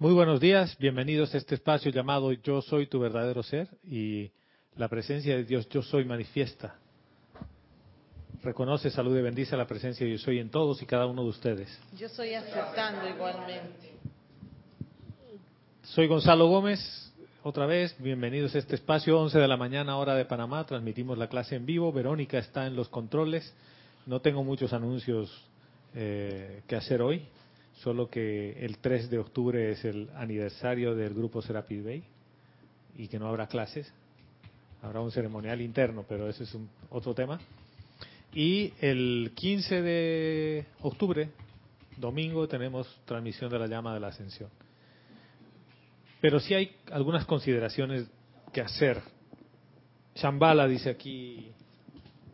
Muy buenos días, bienvenidos a este espacio llamado Yo soy tu verdadero ser y la presencia de Dios Yo soy manifiesta. Reconoce, salude, bendice la presencia de Yo soy en todos y cada uno de ustedes. Yo estoy aceptando igualmente. Soy Gonzalo Gómez, otra vez, bienvenidos a este espacio, 11 de la mañana, hora de Panamá, transmitimos la clase en vivo, Verónica está en los controles, no tengo muchos anuncios eh, que hacer hoy, solo que el 3 de octubre es el aniversario del grupo Serapis Bay y que no habrá clases, habrá un ceremonial interno, pero ese es un, otro tema. Y el 15 de octubre, domingo, tenemos transmisión de la llama de la ascensión. Pero sí hay algunas consideraciones que hacer. Shambhala dice aquí.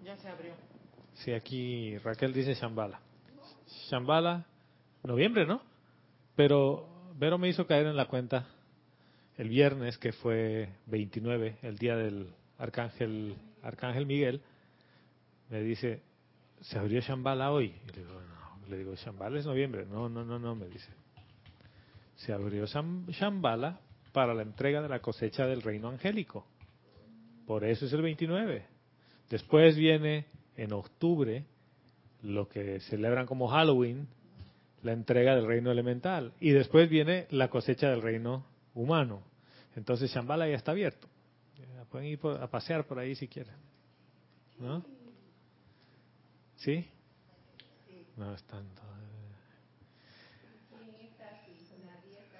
Ya se abrió. Sí, aquí Raquel dice Shambhala. Shambhala noviembre, ¿no? Pero Vero me hizo caer en la cuenta el viernes, que fue 29, el día del Arcángel, Arcángel Miguel, me dice, ¿se abrió Shambhala hoy? Le digo, no, le digo, Shambhala es noviembre. No, no, no, no, me dice. Se abrió Shambhala para la entrega de la cosecha del reino angélico. Por eso es el 29. Después viene en octubre lo que celebran como Halloween, la entrega del reino elemental. Y después viene la cosecha del reino humano. Entonces Shambhala ya está abierto. Pueden ir a pasear por ahí si quieren. ¿No? ¿Sí? No están.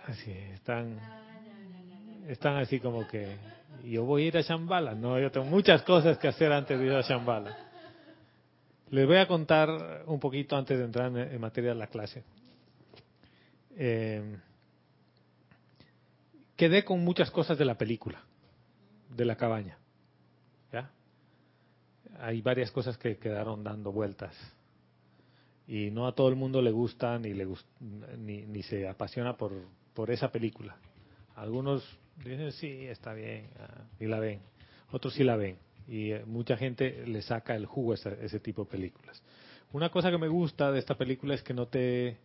Así, están. Están así como que. Yo voy a ir a Shambhala. No, yo tengo muchas cosas que hacer antes de ir a Shambhala. Les voy a contar un poquito antes de entrar en, materia de la clase. Eh, quedé con muchas cosas de la película, de la cabaña. ¿Ya? Hay varias cosas que quedaron dando vueltas. Y no a todo el mundo le gusta ni, le ni, ni se apasiona por, por esa película. Algunos dicen, sí, está bien, ah, y la ven. Otros sí la ven y eh, mucha gente le saca el jugo a ese, tipo de películas. Una cosa que me gusta de esta película es que no te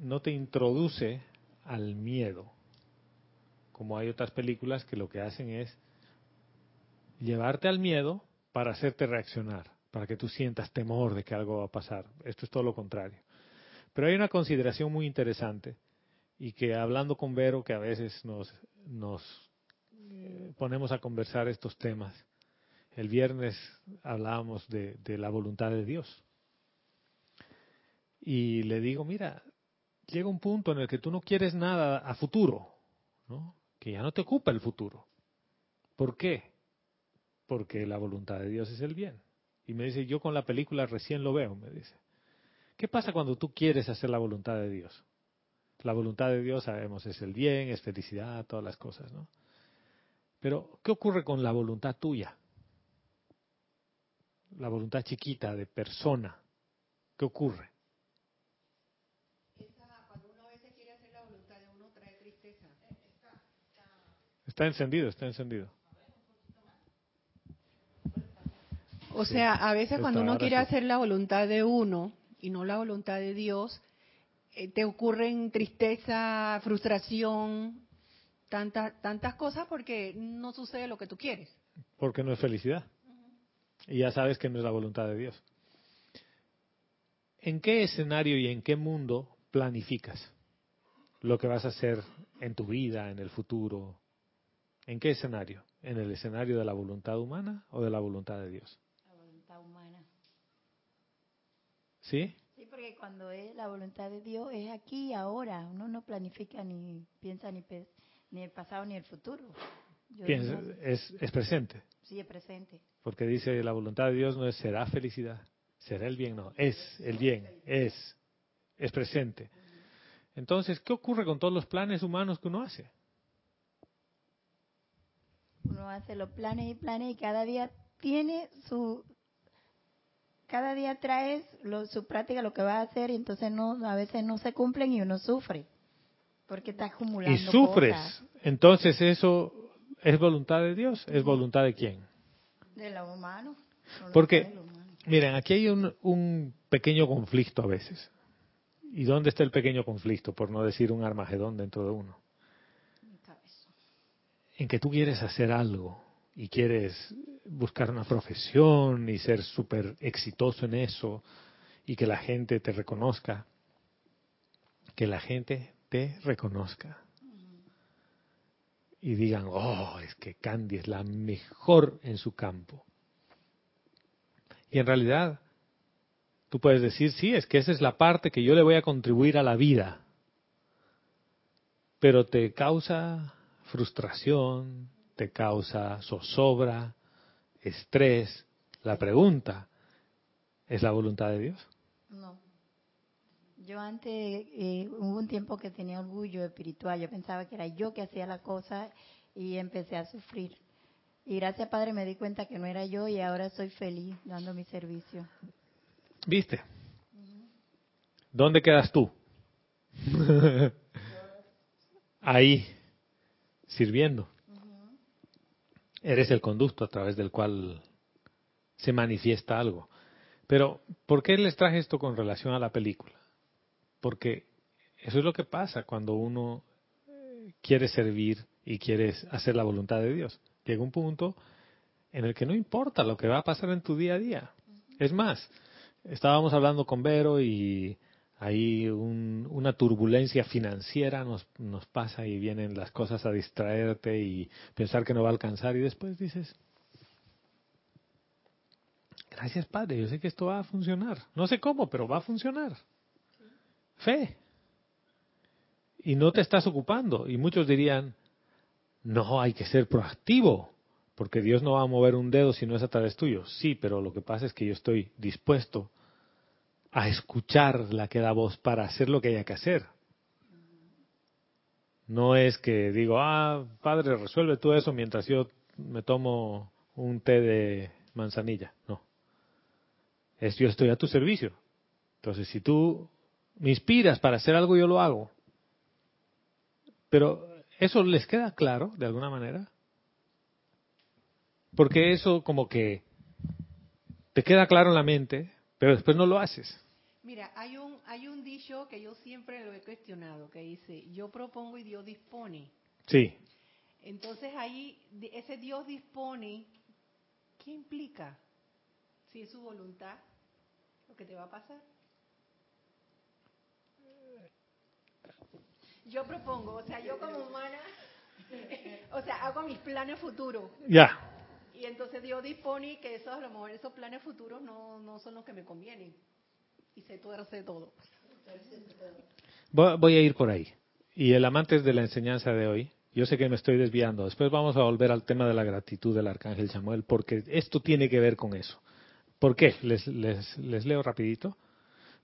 no te introduce al miedo, como hay otras películas que lo que hacen es llevarte al miedo para hacerte reaccionar, para que tú sientas temor de que algo va a pasar. Esto es todo lo contrario. Pero hay una consideración muy interesante y que hablando con Vero, que a veces nos, nos eh, ponemos a conversar estos temas. El viernes hablábamos de, la voluntad de Dios. Y le digo, mira, llega un punto en el que tú no quieres nada a futuro, ¿no? que ya no te ocupa el futuro. ¿Por qué? Porque la voluntad de Dios es el bien. Y me dice, yo con la película recién lo veo, me dice. ¿Qué pasa cuando tú quieres hacer la voluntad de Dios? La voluntad de Dios, sabemos, es el bien, es felicidad, todas las cosas, ¿no? Pero, ¿qué ocurre con la voluntad tuya? La voluntad chiquita de persona. ¿Qué ocurre? Está encendido, está encendido. O sea, a veces cuando uno quiere hacer la voluntad de uno y no la voluntad de Dios, eh, te ocurren tristeza, frustración, tantas tantas cosas porque no sucede lo que tú quieres. Porque no es felicidad. Y ya sabes que no es la voluntad de Dios. ¿En qué escenario y en qué mundo planificas lo que vas a hacer en tu vida, en el futuro? ¿En qué escenario? ¿En el escenario de la voluntad humana o de la voluntad de Dios? La voluntad humana. ¿Sí? Sí, porque cuando es la voluntad de Dios es aquí y ahora. Uno no planifica ni piensa ni, ni el pasado ni el futuro. es, es presente. Sí, es presente. Porque dice la voluntad de Dios no es será felicidad, será el bien, no, es el bien, es, es presente. Entonces, ¿qué ocurre con todos los planes humanos que uno hace? Uno hace los planes y planes y cada día tiene su, cada día trae su práctica, lo que va a hacer y entonces no, a veces no se cumplen y uno sufre. Porque está acumulando. Y sufres. Entonces, ¿eso es voluntad de Dios? ¿Es voluntad de quién? De lo humano. Porque, miren, aquí hay un, un pequeño conflicto a veces. ¿Y dónde está el pequeño conflicto, por no decir un armagedón dentro de uno? En que tú quieres hacer algo y quieres buscar una profesión y ser súper exitoso en eso y que la gente te reconozca. Que la gente te reconozca. Y digan, oh, es que Candy es la mejor en su campo. Y en realidad, tú puedes decir, sí, es que esa es la parte que yo le voy a contribuir a la vida. Pero te causa frustración, te causa zozobra, estrés. La pregunta, ¿es la voluntad de Dios? No. Yo antes, eh, hubo un tiempo que tenía orgullo espiritual, yo pensaba que era yo que hacía la cosa y empecé a sufrir. Y gracias Padre me di cuenta que no era yo y ahora soy feliz dando mi servicio. ¿Viste? ¿Dónde quedas tú? Ahí, sirviendo. Eres el conducto a través del cual se manifiesta algo. Pero, ¿por qué les traje esto con relación a la película? Porque eso es lo que pasa cuando uno quiere servir y quiere hacer la voluntad de Dios. Llega un punto en el que no importa lo que va a pasar en tu día a día. Es más, estábamos hablando con Vero y ahí una turbulencia financiera nos, nos pasa y vienen las cosas a distraerte y pensar que no va a alcanzar y después dices, gracias Padre, yo sé que esto va a funcionar. No sé cómo, pero va a funcionar. Fe. Y no te estás ocupando. Y muchos dirían, no, hay que ser proactivo, porque Dios no va a mover un dedo si no es a través tuyo. Sí, pero lo que pasa es que yo estoy dispuesto a escuchar la que da voz para hacer lo que haya que hacer. No es que digo, ah, padre, resuelve tú eso mientras yo me tomo un té de manzanilla. No. Es yo estoy a tu servicio. Entonces, si tú me inspiras para hacer algo, yo lo hago. Pero ¿eso les queda claro de alguna manera? Porque eso como que te queda claro en la mente, pero después no lo haces. Mira, hay un, hay un dicho que yo siempre lo he cuestionado, que dice, yo propongo y Dios dispone. Sí. Entonces ahí, ese Dios dispone, ¿qué implica? Si es su voluntad, lo que te va a pasar. Yo propongo, o sea, yo como humana, o sea, hago mis planes futuros. Ya. Y entonces Dios dispone que esos, a lo mejor esos planes futuros no, no son los que me convienen. Y se tuerce todo. Voy a ir por ahí. Y el amante de la enseñanza de hoy, yo sé que me estoy desviando. Después vamos a volver al tema de la gratitud del arcángel Samuel, porque esto tiene que ver con eso. ¿Por qué? Les, les, les leo rapidito.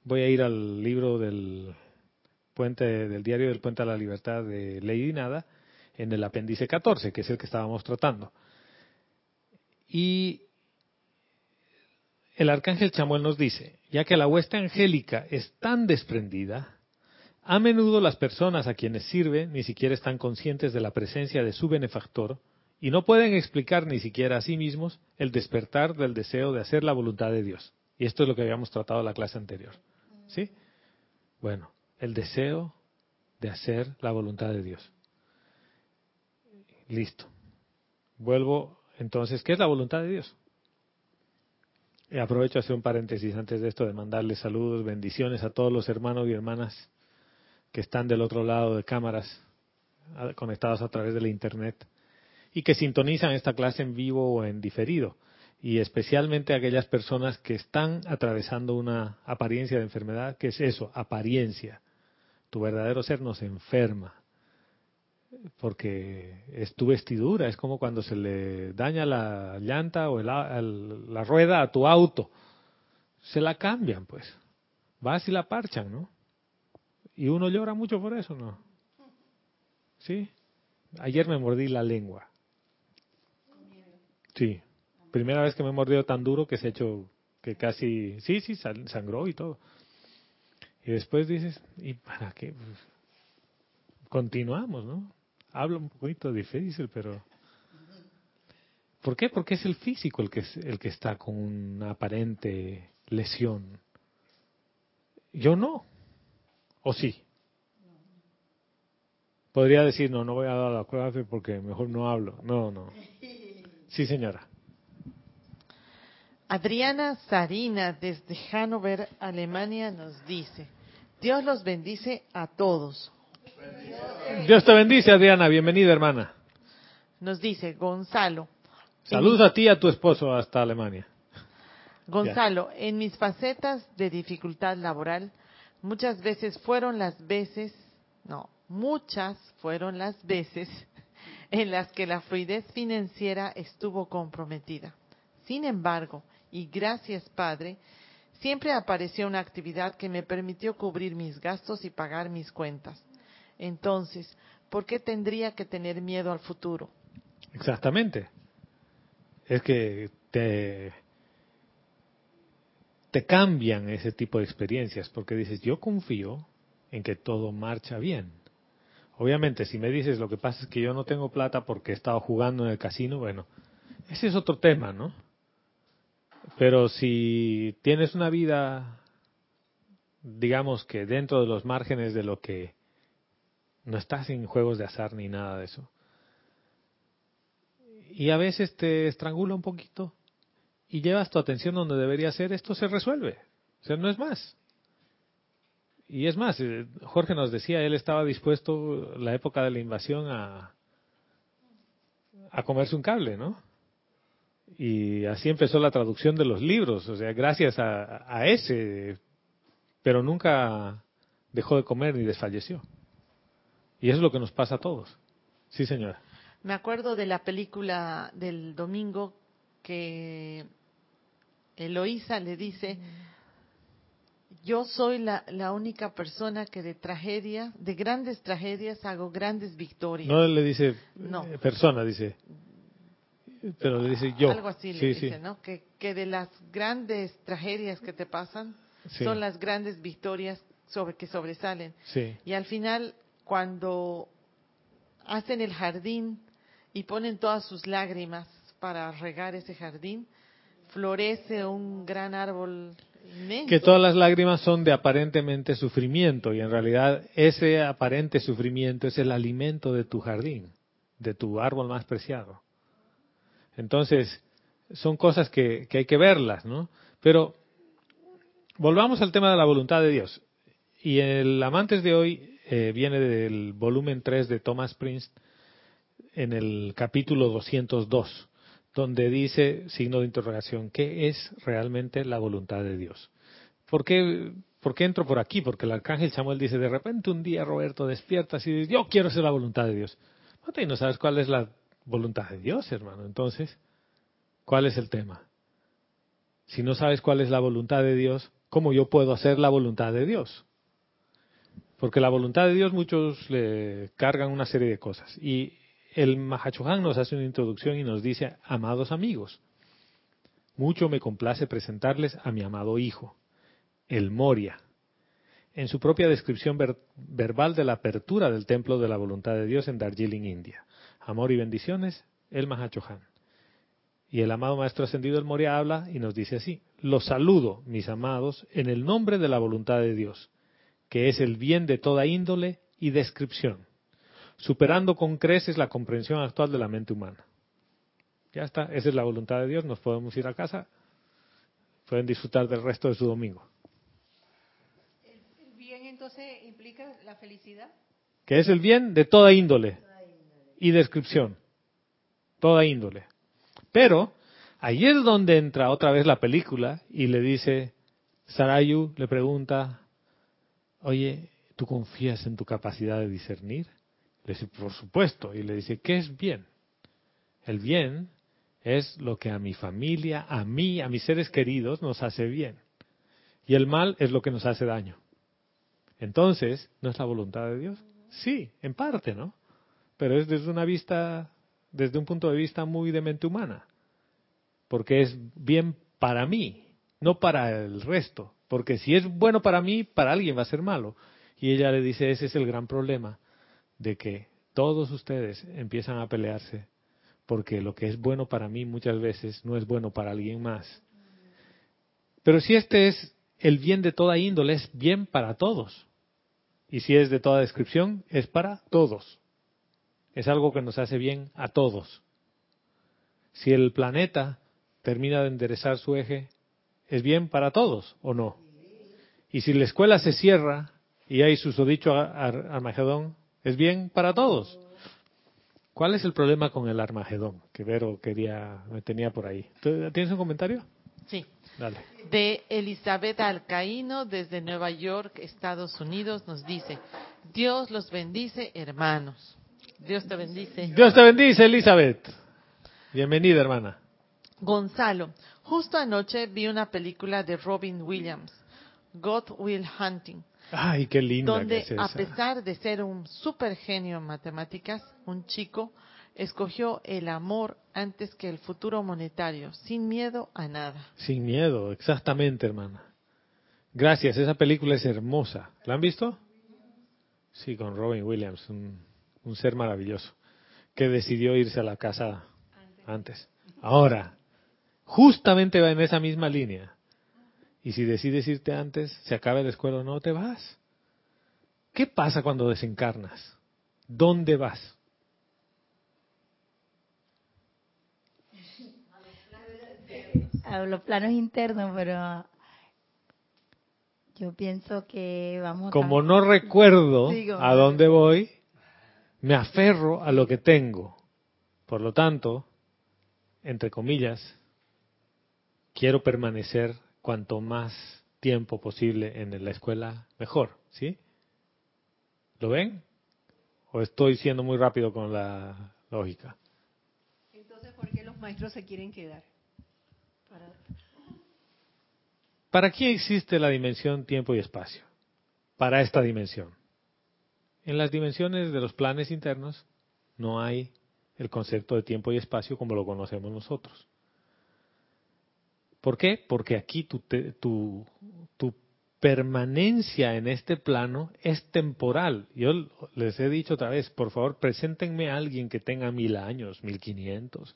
Voy a ir al libro del del diario del Puente a la Libertad de Lady Nada, en el apéndice 14, que es el que estábamos tratando. Y el arcángel Chamuel nos dice, ya que la hueste angélica es tan desprendida, a menudo las personas a quienes sirve ni siquiera están conscientes de la presencia de su benefactor y no pueden explicar ni siquiera a sí mismos el despertar del deseo de hacer la voluntad de Dios. Y esto es lo que habíamos tratado en la clase anterior. ¿Sí? Bueno, el deseo de hacer la voluntad de Dios. Listo. Vuelvo entonces, ¿qué es la voluntad de Dios? Y aprovecho a hacer un paréntesis antes de esto de mandarles saludos, bendiciones a todos los hermanos y hermanas que están del otro lado de cámaras conectados a través de la internet y que sintonizan esta clase en vivo o en diferido y especialmente aquellas personas que están atravesando una apariencia de enfermedad, que es eso, apariencia tu verdadero ser nos enferma. Porque es tu vestidura, es como cuando se le daña la llanta o la rueda a tu auto. Se la cambian, pues. Vas y la parchan, ¿no? Y uno llora mucho por eso, ¿no? ¿Sí? Ayer me mordí la lengua. Sí. Primera vez que me he mordido tan duro que se ha hecho que casi, sí, sí, sangró y todo. Y después dices, ¿y para qué? Pues, continuamos, ¿no? Hablo un poquito difícil, pero... ¿Por qué? Porque es el físico el que, el que está con una aparente lesión. Yo no. ¿O sí? Podría decir, no, no voy a dar la clase porque mejor no hablo. No, no. Sí, señora. Adriana Sarina desde Hannover, Alemania, nos dice, Dios los bendice a todos. Dios te bendice, Adriana. Bienvenida, hermana. Nos dice Gonzalo. Saludos a ti y a tu esposo hasta Alemania. Gonzalo, en mis facetas de dificultad laboral, muchas veces fueron las veces, no, muchas fueron las veces en las que la fluidez financiera estuvo comprometida. Sin embargo, y gracias Padre, siempre apareció una actividad que me permitió cubrir mis gastos y pagar mis cuentas. Entonces, ¿por qué tendría que tener miedo al futuro? Exactamente. Es que te, te cambian ese tipo de experiencias porque dices, yo confío en que todo marcha bien. Obviamente, si me dices lo que pasa es que yo no tengo plata porque he estado jugando en el casino, bueno, ese es otro tema, ¿no? Pero si tienes una vida, digamos que dentro de los márgenes de lo que no estás en juegos de azar ni nada de eso, y a veces te estrangula un poquito y llevas tu atención donde debería ser, esto se resuelve. O sea, no es más. Y es más, eh, Jorge nos decía, él estaba dispuesto, la época de la invasión, a, a comerse un cable, ¿no? Y así empezó la traducción de los libros, o sea, gracias a, a ese, pero nunca dejó de comer ni desfalleció. Y eso es lo que nos pasa a todos. Sí, señora. Me acuerdo de la película del domingo que Eloísa le dice, yo soy la, la, única persona que de tragedia, de grandes tragedias, hago grandes victorias. No le dice no. Eh, persona, dice. Pero le dice yo. Algo así le dice, ¿no? Que, que de las grandes tragedias que te pasan, sí. son las grandes victorias sobre que sobresalen. Sí. Y al final, cuando hacen el jardín y ponen todas sus lágrimas para regar ese jardín, florece un gran árbol inmenso. Que todas las lágrimas son de aparentemente sufrimiento y en realidad ese aparente sufrimiento es el alimento de tu jardín, de tu árbol más preciado. Entonces, son cosas que, que hay que verlas, ¿no? Pero volvamos al tema de la voluntad de Dios. Y el Amantes de hoy eh, viene del volumen 3 de Thomas Prince en el capítulo 202 donde dice, signo de interrogación, ¿qué es realmente la voluntad de Dios? ¿Por qué, ¿Por qué entro por aquí? Porque el arcángel Samuel dice, de repente un día Roberto despiertas y dice, yo quiero ser la voluntad de Dios. Y no sabes cuál es la voluntad de Dios, hermano. Entonces, ¿cuál es el tema? Si no sabes cuál es la voluntad de Dios, ¿cómo yo puedo hacer la voluntad de Dios? Porque la voluntad de Dios muchos le cargan una serie de cosas. Y el Mahachohan nos hace una introducción y nos dice, amados amigos, mucho me complace presentarles a mi amado hijo, el Moria, en su propia descripción ver verbal de la apertura del templo de la voluntad de Dios en Darjeeling, India. Amor y bendiciones, el Mahachohan. Y el amado Maestro Ascendido el Moria habla y nos dice así, los saludo, mis amados, en el nombre de la voluntad de Dios, que es el bien de toda índole y descripción superando con creces la comprensión actual de la mente humana. Ya está, esa es la voluntad de Dios, nos podemos ir a casa, pueden disfrutar del resto de su domingo. ¿El bien entonces implica la felicidad? Que es el bien de toda índole y descripción, toda índole. Pero ahí es donde entra otra vez la película y le dice, Sarayu le pregunta, oye, ¿tú confías en tu capacidad de discernir? Le dice, por supuesto. Y le dice, ¿qué es bien? El bien es lo que a mi familia, a mí, a mis seres queridos nos hace bien. Y el mal es lo que nos hace daño. Entonces, ¿no es la voluntad de Dios? Sí, en parte, ¿no? Pero es desde una vista, desde un punto de vista muy de mente humana. Porque es bien para mí, no para el resto. Porque si es bueno para mí, para alguien va a ser malo. Y ella le dice, ese es el gran problema de que todos ustedes empiezan a pelearse porque lo que es bueno para mí muchas veces no es bueno para alguien más. Pero si este es el bien de toda índole, es bien para todos. Y si es de toda descripción, es para todos. Es algo que nos hace bien a todos. Si el planeta termina de enderezar su eje, ¿es bien para todos o no? Y si la escuela se cierra y hay susodicho Armagedón, ¿es bien para todos? ¿Cuál es el problema con el Armagedón? Que Vero quería, me tenía por ahí. ¿Tienes un comentario? Sí. Dale. De Elizabeth Alcaíno desde Nueva York, Estados Unidos, nos dice, Dios los bendice, hermanos. Dios te bendice. Dios te bendice, Elizabeth. Bienvenida, hermana. Gonzalo, justo anoche vi una película de Robin Williams, God Will Hunting. Ay, qué linda Donde, que es a pesar de ser un super genio en matemáticas, un chico escogió el amor antes que el futuro monetario, sin miedo a nada. Sin miedo, exactamente, hermana. Gracias, esa película es hermosa. ¿La han visto? Sí, con Robin Williams, un, un ser maravilloso, que decidió irse a la casa antes. Ahora, justamente va en esa misma línea. Y si decides irte antes, se acaba la escuela o no, te vas. ¿Qué pasa cuando desencarnas? ¿Dónde vas? A los planos internos, pero yo pienso que vamos. Como no recuerdo a dónde voy, me aferro a lo que tengo. Por lo tanto, entre comillas, quiero permanecer cuanto más tiempo posible en la escuela, mejor, ¿sí? ¿Lo ven? ¿O estoy siendo muy rápido con la lógica? Entonces, ¿por qué los maestros se quieren quedar? Para, ¿Para qué existe la dimensión tiempo y espacio? Para esta dimensión. En las dimensiones de los planes internos no hay el concepto de tiempo y espacio como lo conocemos nosotros. ¿Por qué? Porque aquí tu, tu, tu permanencia en este plano es temporal. Yo les he dicho otra vez, por favor, preséntenme a alguien que tenga mil años, mil quinientos,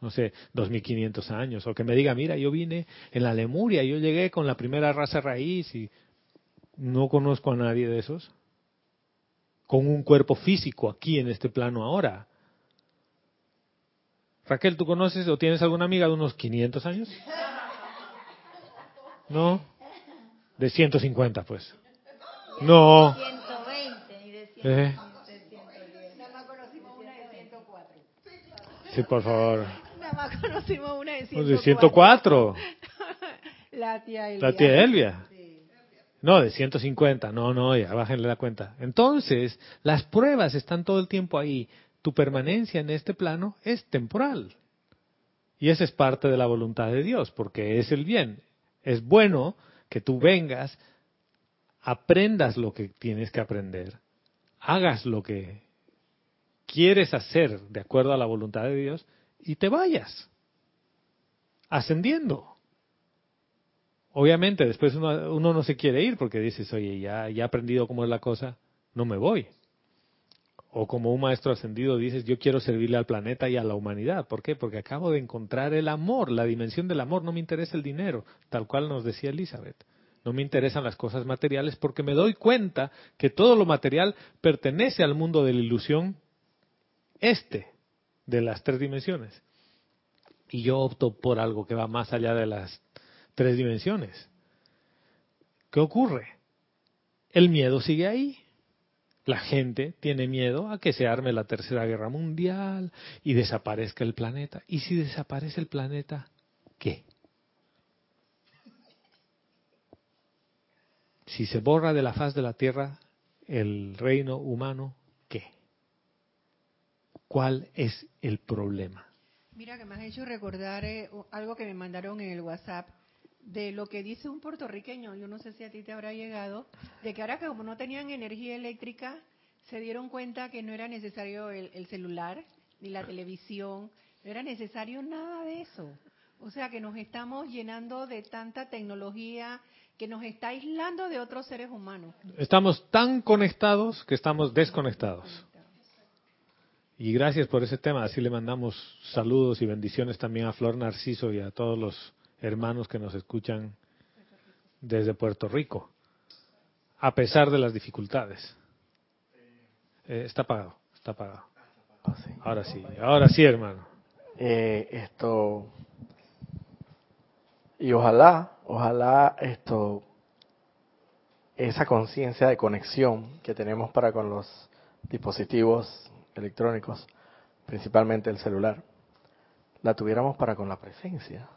no sé, dos mil quinientos años, o que me diga, mira, yo vine en la Lemuria, yo llegué con la primera raza raíz y no conozco a nadie de esos, con un cuerpo físico aquí en este plano ahora. Raquel, ¿tú conoces o tienes alguna amiga de unos 500 años? ¿No? De 150, pues. No. 120 y de 100. ¿Eh? Sí, por favor. Nada más conocimos una de 104. De 104. La tía Elvia. La tía Elvia. No, de 150. No, no, ya bájenle la cuenta. Entonces, las pruebas están todo el tiempo ahí tu permanencia en este plano es temporal. Y esa es parte de la voluntad de Dios, porque es el bien. Es bueno que tú vengas, aprendas lo que tienes que aprender, hagas lo que quieres hacer de acuerdo a la voluntad de Dios y te vayas ascendiendo. Obviamente después uno, no se quiere ir porque dices, oye, ya, ya he aprendido cómo es la cosa, no me voy o como un maestro ascendido dices, yo quiero servirle al planeta y a la humanidad. ¿Por qué? Porque acabo de encontrar el amor, la dimensión del amor. No me interesa el dinero, tal cual nos decía Elizabeth. No me interesan las cosas materiales porque me doy cuenta que todo lo material pertenece al mundo de la ilusión este, de las tres dimensiones. Y yo opto por algo que va más allá de las tres dimensiones. ¿Qué ocurre? El miedo sigue ahí. La gente tiene miedo a que se arme la tercera guerra mundial y desaparezca el planeta. ¿Y si desaparece el planeta, qué? Si se borra de la faz de la Tierra el reino humano. ¿Cuál es el problema? Mira que me has hecho recordar eh, algo que me mandaron en el WhatsApp de lo que dice un puertorriqueño, yo no sé si a ti te habrá llegado, de que ahora que como no tenían energía eléctrica, se dieron cuenta que no era necesario el, celular ni la televisión, no era necesario nada de eso. O sea que nos estamos llenando de tanta tecnología que nos está aislando de otros seres humanos. Estamos tan conectados que estamos desconectados. Y gracias por ese tema. Así le mandamos saludos y bendiciones también a Flor Narciso y a todos los hermanos que nos escuchan desde Puerto Rico. a pesar de las dificultades. Eh, está apagado, está apagado. Ahora sí, ahora sí, hermano. Eh, esto y ojalá, ojalá esto esa conciencia de conexión que tenemos para con los dispositivos electrónicos, principalmente el celular, la tuviéramos para con la presencia.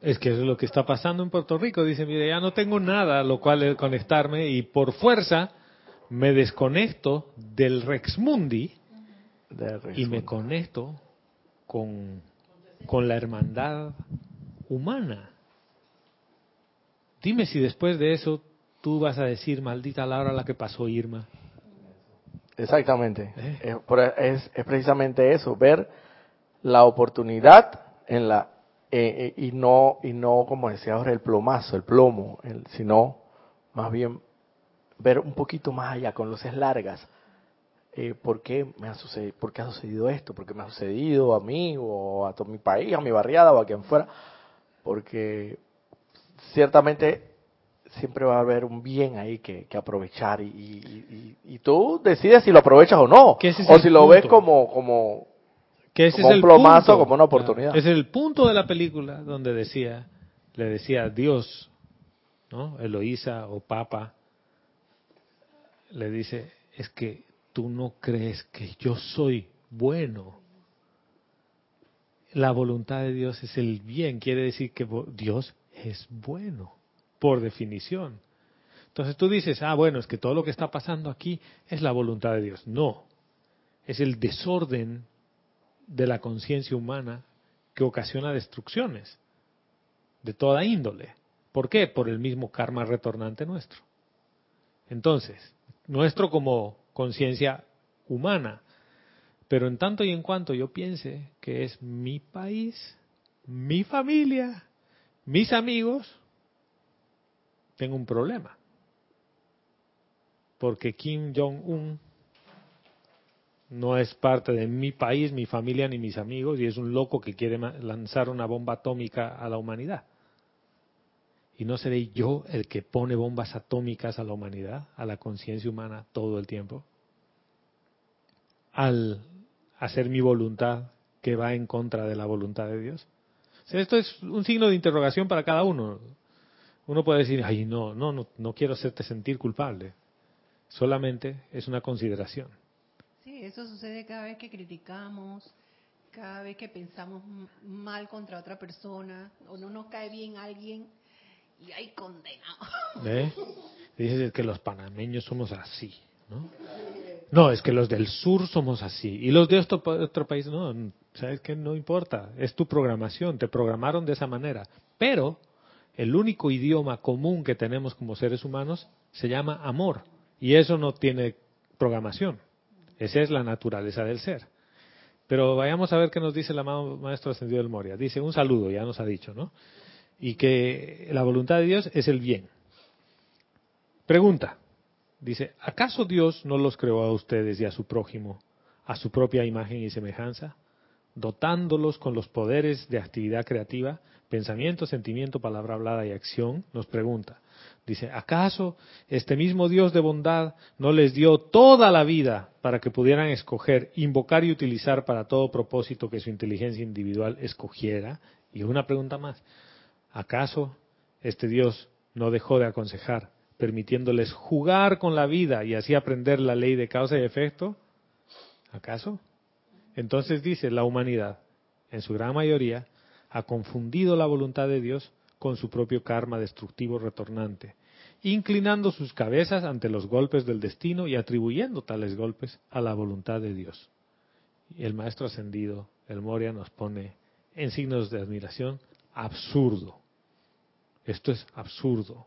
Es que eso es lo que está pasando en Puerto Rico. Dice, mire, ya no tengo nada a lo cual conectarme y por fuerza me desconecto del Rex Mundi y me conecto con, con la hermandad humana. Dime si después de eso tú vas a decir, maldita la hora la que pasó Irma. Exactamente. ¿Eh? Es, es, precisamente eso, ver la oportunidad en la eh, eh, y no y no como decía ahora el plomazo, el plomo, el, sino más bien ver un poquito más allá con luces largas. ¿por, qué me ha sucedido, ¿Por qué ha sucedido esto? ¿Por qué me ha sucedido a mí o a todo mi país, a mi barriada o a quien fuera? Porque ciertamente siempre va a haber un bien ahí que, aprovechar y, y, tú decides si lo aprovechas o no. o si lo ves como, como, que ese es un el plomazo, como una oportunidad. es el punto de la película donde decía, le decía Dios, ¿no? Eloísa o Papa, le dice, es que tú no crees que yo soy bueno. La voluntad de Dios es el bien, quiere decir que Dios es bueno por definición. Entonces tú dices, ah, bueno, es que todo lo que está pasando aquí es la voluntad de Dios. No, es el desorden de la conciencia humana que ocasiona destrucciones de toda índole. ¿Por qué? Por el mismo karma retornante nuestro. Entonces, nuestro como conciencia humana. Pero en tanto y en cuanto yo piense que es mi país, mi familia, mis amigos, tengo un problema. Porque Kim Jong-un no es parte de mi país, mi familia ni mis amigos y es un loco que quiere lanzar una bomba atómica a la humanidad. Y no seré yo el que pone bombas atómicas a la humanidad, a la conciencia humana todo el tiempo. Al hacer mi voluntad que va en contra de la voluntad de Dios. esto es un signo de interrogación para cada uno. Uno puede decir, ay, no, no, no, no quiero hacerte sentir culpable. Solamente es una consideración. Sí, eso sucede cada vez que criticamos, cada vez que pensamos mal contra otra persona, o no nos cae bien alguien y hay condenado. ¿Eh? Dices que los panameños somos así, ¿no? No, es que los del sur somos así. Y los de otro, otro país, no, sabes que no importa. Es tu programación, te programaron de esa manera. Pero el único idioma común que tenemos como seres humanos se llama amor. Y eso no tiene programación. Esa es la naturaleza del ser. Pero vayamos a ver qué nos dice el Maestro Ascendido del Moria. Dice un saludo, ya nos ha dicho, ¿no? Y que la voluntad de Dios es el bien. Pregunta. Dice, ¿acaso Dios no los creó a ustedes y a su prójimo a su propia imagen y semejanza, dotándolos con los poderes de actividad creativa pensamiento, sentimiento, palabra hablada y acción, nos pregunta. Dice, ¿acaso este mismo Dios de bondad no les dio toda la vida para que pudieran escoger, invocar y utilizar para todo propósito que su inteligencia individual escogiera? Y una pregunta más, ¿acaso este Dios no dejó de aconsejar, permitiéndoles jugar con la vida y así aprender la ley de causa y efecto? ¿Acaso? Entonces dice la humanidad, en su gran mayoría, ha confundido la voluntad de Dios con su propio karma destructivo retornante, inclinando sus cabezas ante los golpes del destino y atribuyendo tales golpes a la voluntad de Dios. Y el maestro ascendido, el Moria, nos pone en signos de admiración absurdo. Esto es absurdo.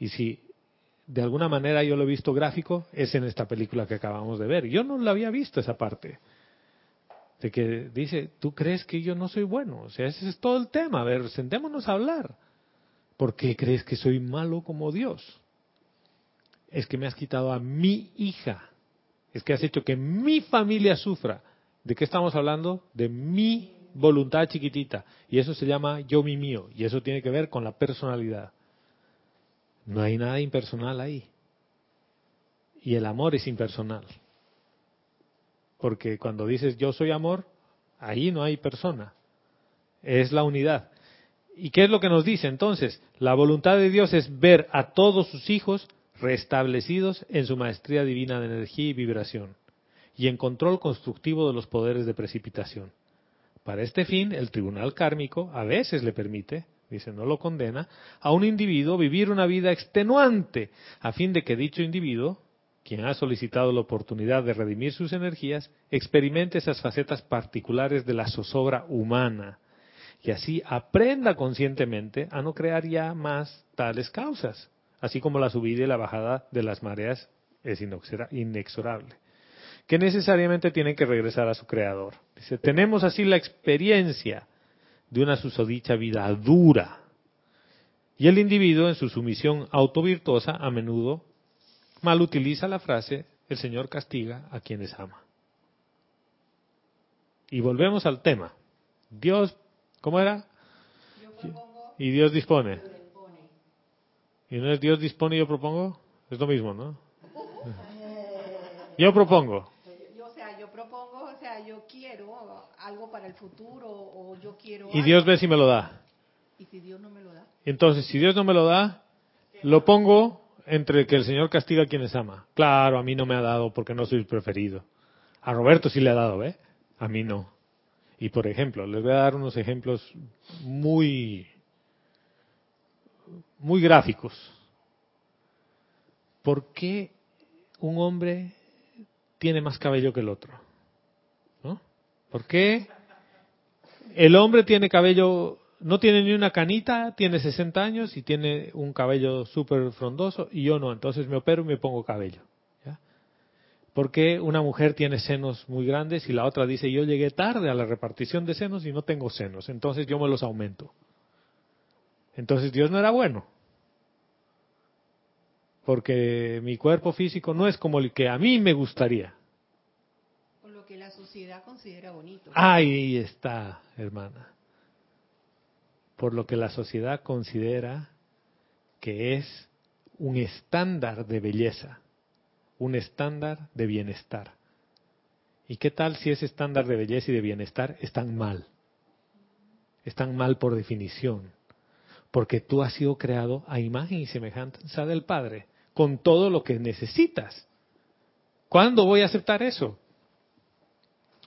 Y si de alguna manera yo lo he visto gráfico, es en esta película que acabamos de ver. Yo no la había visto esa parte de que dice, tú crees que yo no soy bueno. O sea, ese es todo el tema. A ver, sentémonos a hablar. ¿Por qué crees que soy malo como Dios? Es que me has quitado a mi hija. Es que has hecho que mi familia sufra. ¿De qué estamos hablando? De mi voluntad chiquitita. Y eso se llama yo, mi, mío. Y eso tiene que ver con la personalidad. No hay nada impersonal ahí. Y el amor es impersonal. Porque cuando dices yo soy amor, ahí no hay persona. Es la unidad. ¿Y qué es lo que nos dice entonces? La voluntad de Dios es ver a todos sus hijos restablecidos en su maestría divina de energía y vibración y en control constructivo de los poderes de precipitación. Para este fin, el tribunal kármico a veces le permite, dice, no lo condena, a un individuo vivir una vida extenuante, a fin de que dicho individuo, quien ha solicitado la oportunidad de redimir sus energías, experimente esas facetas particulares de la zozobra humana, y así aprenda conscientemente a no crear ya más tales causas, así como la subida y la bajada de las mareas es inexorable que necesariamente tienen que regresar a su creador. Dice, tenemos así la experiencia de una susodicha vida dura. Y el individuo en su sumisión autovirtuosa a menudo mal utiliza la frase, el Señor castiga a quienes ama. Y volvemos al tema. Dios, ¿cómo era? Y Dios dispone. ¿Y no es Dios dispone y yo propongo? Es lo mismo, ¿no? Yo propongo. Yo, o sea, yo propongo, o sea, yo quiero algo para el futuro o yo quiero. Y Dios ve si me lo da. ¿Y si Dios no me lo da? Entonces, si Dios no me lo da, lo pongo entre que el Señor castiga a quienes ama. Claro, a mí no me ha dado porque no soy preferido. A Roberto sí le ha dado, ¿ve? A mí no. Y por ejemplo, les voy a dar unos ejemplos muy, muy gráficos. ¿Por qué un hombre tiene más cabello que el otro. ¿No? ¿Por qué? El hombre tiene cabello, no tiene ni una canita, tiene 60 años y tiene un cabello súper frondoso y yo no, entonces me opero y me pongo cabello. ¿ya? ¿Por qué una mujer tiene senos muy grandes y la otra dice yo llegué tarde a la repartición de senos y no tengo senos, entonces yo me los aumento? Entonces Dios no era bueno porque mi cuerpo físico no es como el que a mí me gustaría. Por lo que la sociedad considera bonito. Ahí está, hermana. Por lo que la sociedad considera que es un estándar de belleza, un estándar de bienestar. ¿Y qué tal si ese estándar de belleza y de bienestar están mal? Están mal por definición, porque tú has sido creado a imagen y semejanza del Padre con todo lo que necesitas. ¿Cuándo voy a aceptar eso?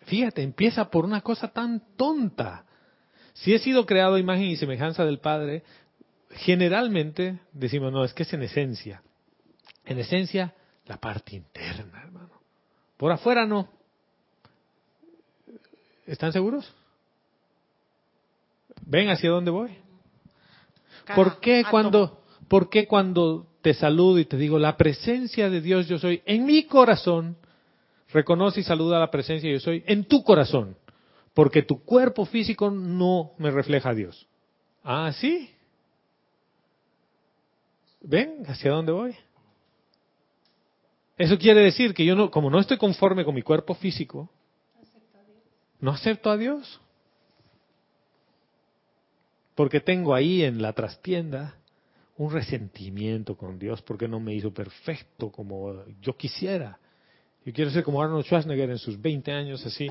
Fíjate, empieza por una cosa tan tonta. Si he sido creado a imagen y semejanza del Padre, generalmente decimos, no, es que es en esencia. En esencia, la parte interna, hermano. Por afuera no. ¿Están seguros? ¿Ven hacia dónde voy? ¿Por qué cuando, por qué cuando te saludo y te digo, la presencia de Dios yo soy en mi corazón, reconoce y saluda la presencia yo soy en tu corazón, porque tu cuerpo físico no me refleja a Dios. Ah, sí. ¿Ven hacia dónde voy? Eso quiere decir que yo no, como no estoy conforme con mi cuerpo físico, no acepto a Dios. Porque tengo ahí en la trastienda un resentimiento con Dios porque no me hizo perfecto como yo quisiera. Yo quiero ser como Arnold Schwarzenegger en sus 20 años así,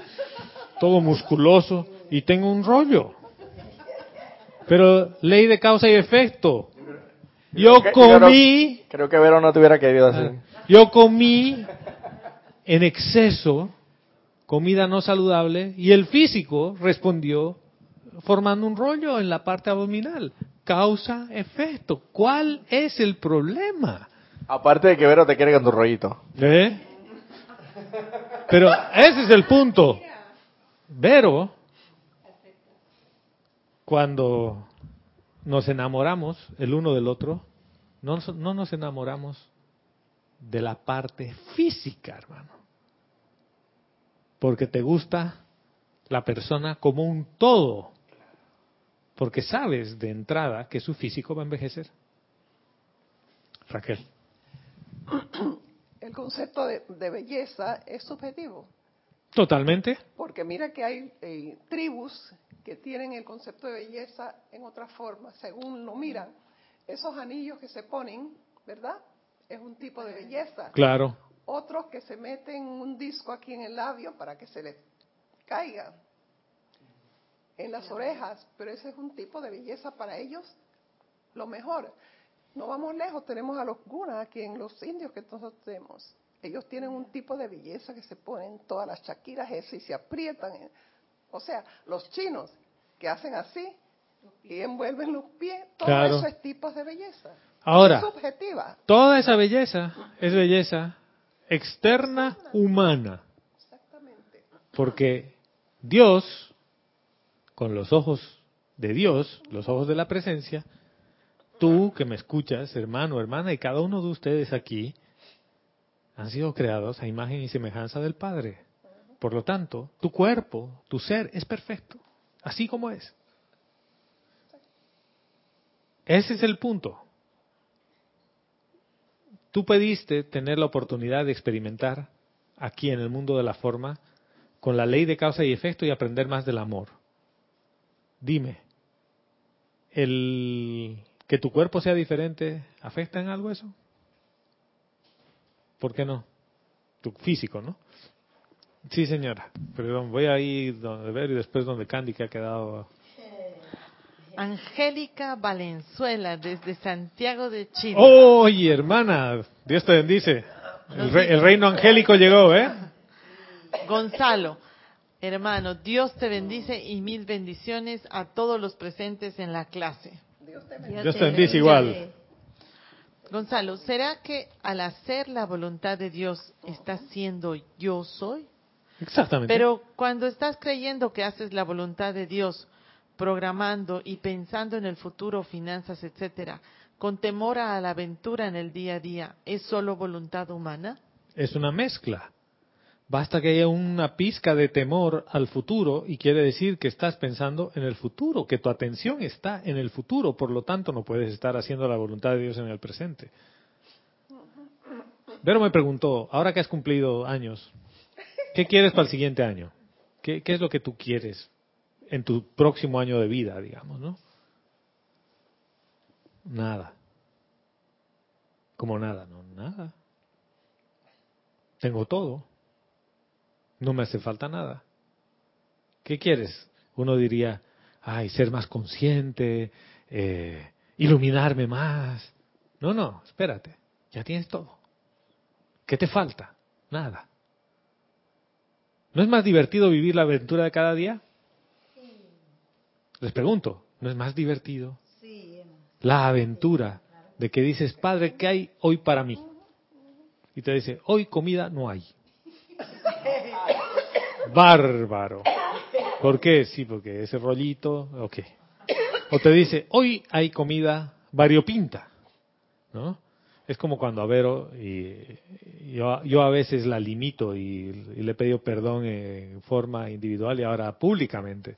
todo musculoso y tengo un rollo. Pero ley de causa y efecto. Yo comí... Creo, que Vero no te hubiera querido así. Yo comí en exceso comida no saludable y el físico respondió formando un rollo en la parte abdominal causa, efecto. ¿Cuál es el problema? Aparte de que Vero te quiere con tu rollito. ¿Eh? Pero ese es el punto. Vero, cuando nos enamoramos el uno del otro, no, no nos enamoramos de la parte física, hermano. Porque te gusta la persona como un todo porque sabes de entrada que su físico va a envejecer. Raquel. El concepto de, belleza es subjetivo. Totalmente. Porque mira que hay eh, tribus que tienen el concepto de belleza en otra forma, según lo miran. esos anillos que se ponen, ¿verdad? Es un tipo de belleza. Claro. Otros que se meten un disco aquí en el labio para que se les caiga en las orejas, pero ese es un tipo de belleza para ellos lo mejor. No vamos lejos, tenemos a los gunas aquí en los indios que nosotros tenemos. Ellos tienen un tipo de belleza que se ponen todas las chaquiras esas y se aprietan. O sea, los chinos que hacen así y envuelven los pies, todo Claro. eso es tipos de belleza. Ahora, subjetiva. toda esa belleza es belleza externa humana. Exactamente. Porque Dios, con los ojos de Dios, los ojos de la presencia, tú que me escuchas, hermano, hermana, y cada uno de ustedes aquí, han sido creados a imagen y semejanza del Padre. Por lo tanto, tu cuerpo, tu ser es perfecto, así como es. Ese es el punto. Tú pediste tener la oportunidad de experimentar aquí en el mundo de la forma con la ley de causa y efecto y aprender más del amor. Dime, ¿el que tu cuerpo sea diferente afecta en algo eso? ¿Por qué no? Tu físico, ¿no? Sí, señora. Perdón, voy a ir donde ver y después donde Candy que ha quedado. Angélica Valenzuela, desde Santiago de Chile. Oye, hermana, Dios te bendice. El, re- el reino angélico llegó, ¿eh? Gonzalo, hermano, Dios te bendice y mil bendiciones a todos los presentes en la clase. Dios te bendiga. Dios te bendice igual. Gonzalo, ¿será que al hacer la voluntad de Dios estás siendo yo soy? Exactamente. Pero cuando estás creyendo que haces la voluntad de Dios, programando y pensando en el futuro, finanzas, etcétera, con temor a la aventura en el día a día, ¿es solo voluntad humana? Es una mezcla. Basta que haya una pizca de temor al futuro y quiere decir que estás pensando en el futuro, que tu atención está en el futuro, por lo tanto no puedes estar haciendo la voluntad de Dios en el presente. Vero me preguntó, ahora que has cumplido años, ¿qué quieres para el siguiente año? ¿Qué, qué es lo que tú quieres en tu próximo año de vida, digamos, no? Nada. Como nada, no, nada. Tengo todo. No me hace falta nada. ¿Qué quieres? Uno diría, ay, ser más consciente, eh, iluminarme más. No, no, espérate, ya tienes todo. ¿Qué te falta? Nada. ¿No es más divertido vivir la aventura de cada día? Les pregunto, ¿no es más divertido la aventura de que dices, Padre, ¿qué hay hoy para mí? Y te dice, hoy comida no hay. Bárbaro. ¿Por qué? Sí, porque ese rollito, ok. O te dice, hoy hay comida variopinta, ¿no? Es como cuando a Vero, y yo, yo a veces la limito y, le he pedido perdón en forma individual y ahora públicamente.